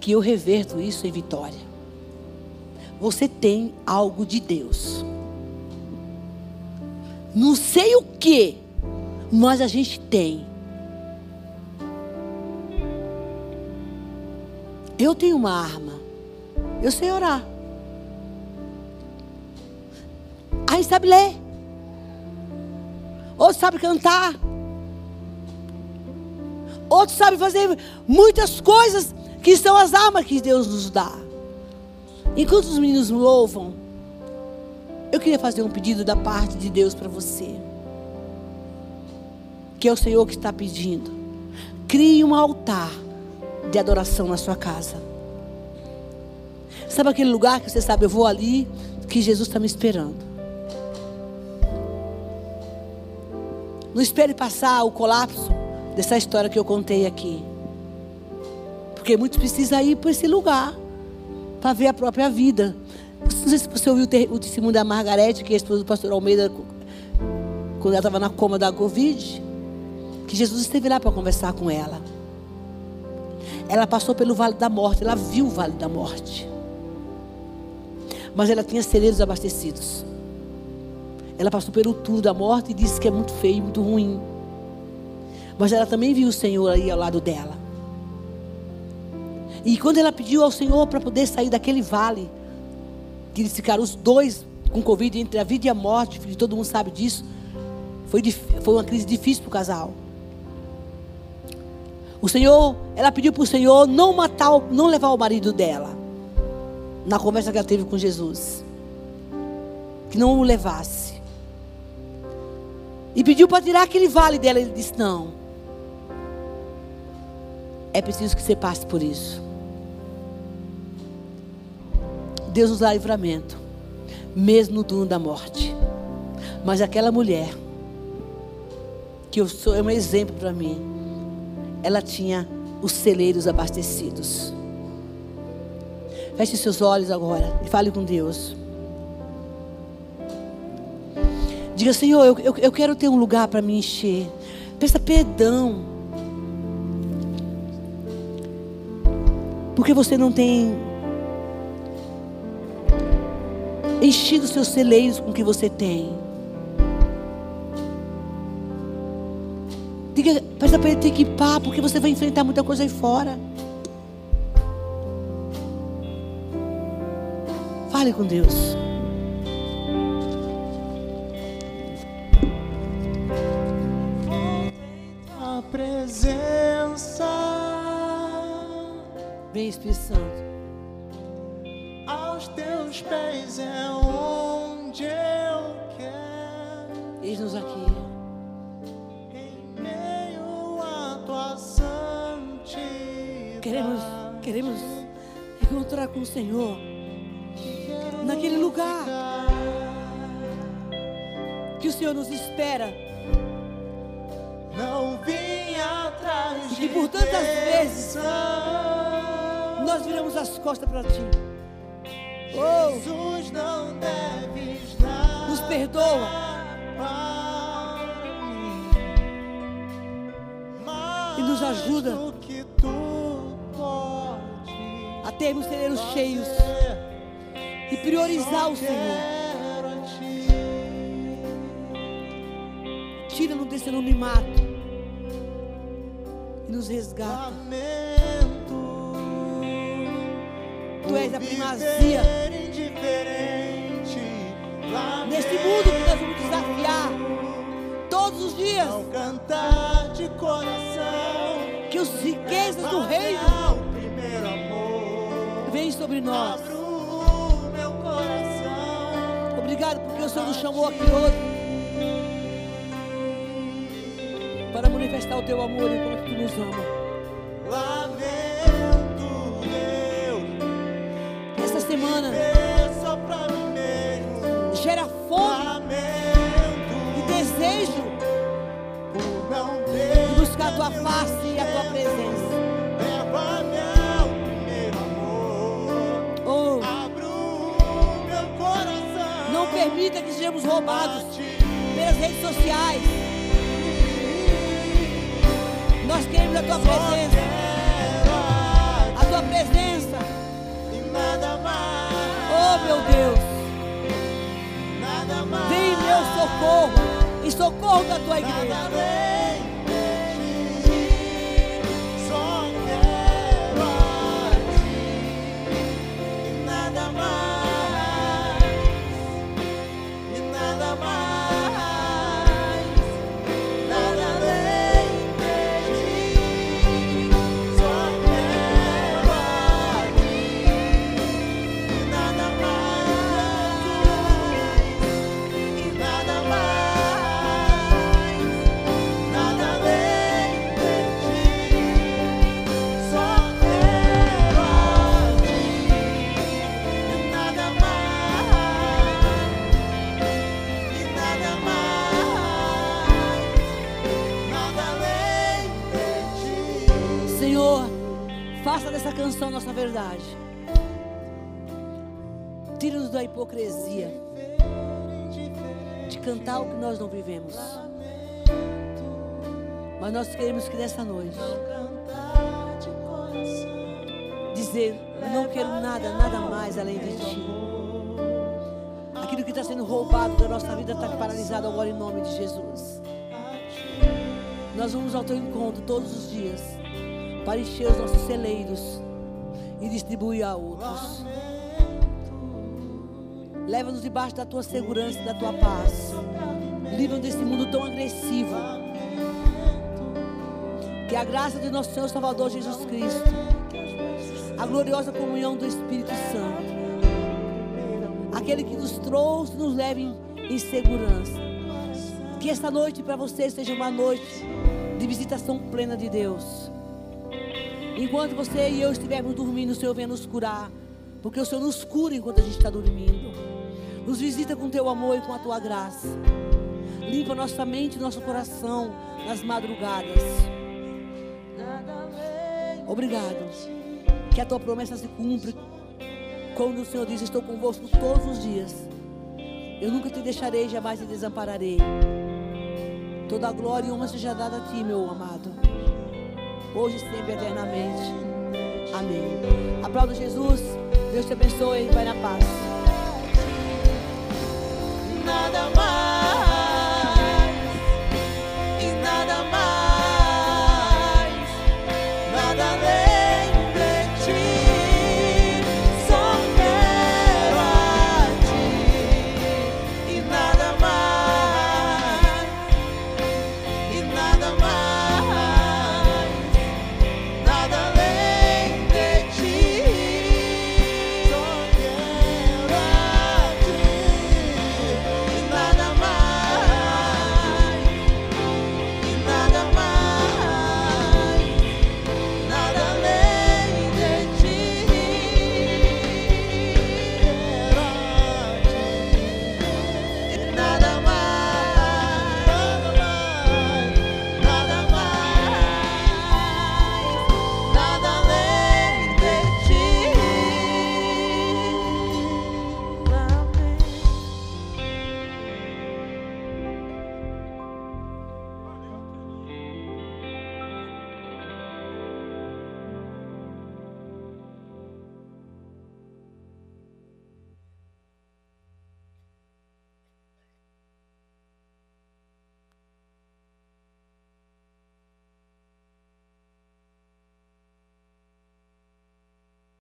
Que eu reverto isso em vitória. Você tem algo de Deus. Não sei o que, mas a gente tem. Eu tenho uma arma. Eu sei orar. Aí sabe ler. Outro sabe cantar. Outro sabe fazer muitas coisas que são as armas que Deus nos dá. Enquanto os meninos louvam, eu queria fazer um pedido da parte de Deus para você. Que é o Senhor que está pedindo. Crie um altar de adoração na sua casa. Sabe aquele lugar que você sabe, eu vou ali, que Jesus está me esperando. Não espere passar o colapso dessa história que eu contei aqui. Porque muitos precisam ir para esse lugar para ver a própria vida. Não sei se você ouviu o testemunho da Margarete, que é a esposa do pastor Almeida, quando ela estava na coma da Covid, que Jesus esteve lá para conversar com ela. Ela passou pelo vale da morte, ela viu o vale da morte. Mas ela tinha celeiros abastecidos. Ela passou pelo túnel da morte e disse que é muito feio, muito ruim. Mas ela também viu o Senhor aí ao lado dela. E quando ela pediu ao Senhor para poder sair daquele vale, que eles ficaram os dois com Covid entre a vida e a morte, todo mundo sabe disso. Foi, foi uma crise difícil para o casal. O Senhor, ela pediu para o Senhor não matar, não levar o marido dela. Na conversa que ela teve com Jesus. Que não o levasse. E pediu para tirar aquele vale dela. Ele disse: Não. É preciso que você passe por isso. Deus nos dá livramento, mesmo no turno da morte. Mas aquela mulher, que eu sou é um exemplo para mim, ela tinha os celeiros abastecidos. Feche seus olhos agora e fale com Deus. Diga, Senhor, eu, eu, eu quero ter um lugar para me encher. Peça perdão. Porque você não tem enchido os seus celeiros com o que você tem. Diga, peça para ele que equipar, porque você vai enfrentar muita coisa aí fora. Fale com Deus. A presença. Vem, Espírito Santo teus pés é onde eu quero. Eis-nos aqui. Em meio à tua santidade. Queremos, queremos encontrar com o Senhor naquele lugar que o Senhor nos espera. Não vim atrás e que por tantas vezes nós viramos as costas para ti. Oh, Jesus não deves dar nos perdoa. E nos ajuda a termos celeiros cheios e priorizar o Senhor. Tira-nos desse anonimato e nos resgata. tu és a primazia. Neste mundo que nós vamos desafiar todos os dias. cantar Que os riquezas do reino vem sobre nós. Obrigado porque o Senhor nos chamou aqui hoje para manifestar o teu amor enquanto é tu nos ama. Buscar a tua face e a tua presença. leva-me ao primeiro amor. Oh, Abro o meu coração. não permita que sejamos roubados pelas redes sociais. Nós queremos a tua presença, a tua presença. e nada mais. Oh, meu Deus, Nada mais. vem em meu socorro, em socorro da tua igreja. Dessa canção nossa verdade. Tira-nos da hipocrisia de cantar o que nós não vivemos. Mas nós queremos que nessa noite dizer: não quero nada, nada mais além de ti. Aquilo que está sendo roubado da nossa vida está paralisado agora em nome de Jesus. Nós vamos ao teu encontro todos os dias para encher os nossos celeiros e distribuir a outros. Leva-nos debaixo da tua segurança e da tua paz. Livra-nos desse mundo tão agressivo. Que a graça de nosso Senhor Salvador Jesus Cristo, a gloriosa comunhão do Espírito Santo, aquele que nos trouxe, nos leve em, segurança. Que esta noite para você seja uma noite de visitação plena de Deus. Enquanto você e eu estivermos dormindo, o Senhor venha nos curar. Porque o Senhor nos cura enquanto a gente está dormindo. Nos visita com teu amor e com a tua graça. Limpa nossa mente e nosso coração nas madrugadas. Obrigado. Que a tua promessa se cumpra. Quando o Senhor diz: Estou convosco todos os dias. Eu nunca te deixarei, jamais te desampararei. Toda a glória e honra seja dada a ti, meu amado. Hoje e sempre eternamente. Amém. Aplauda Jesus. Deus te abençoe. Vai na paz.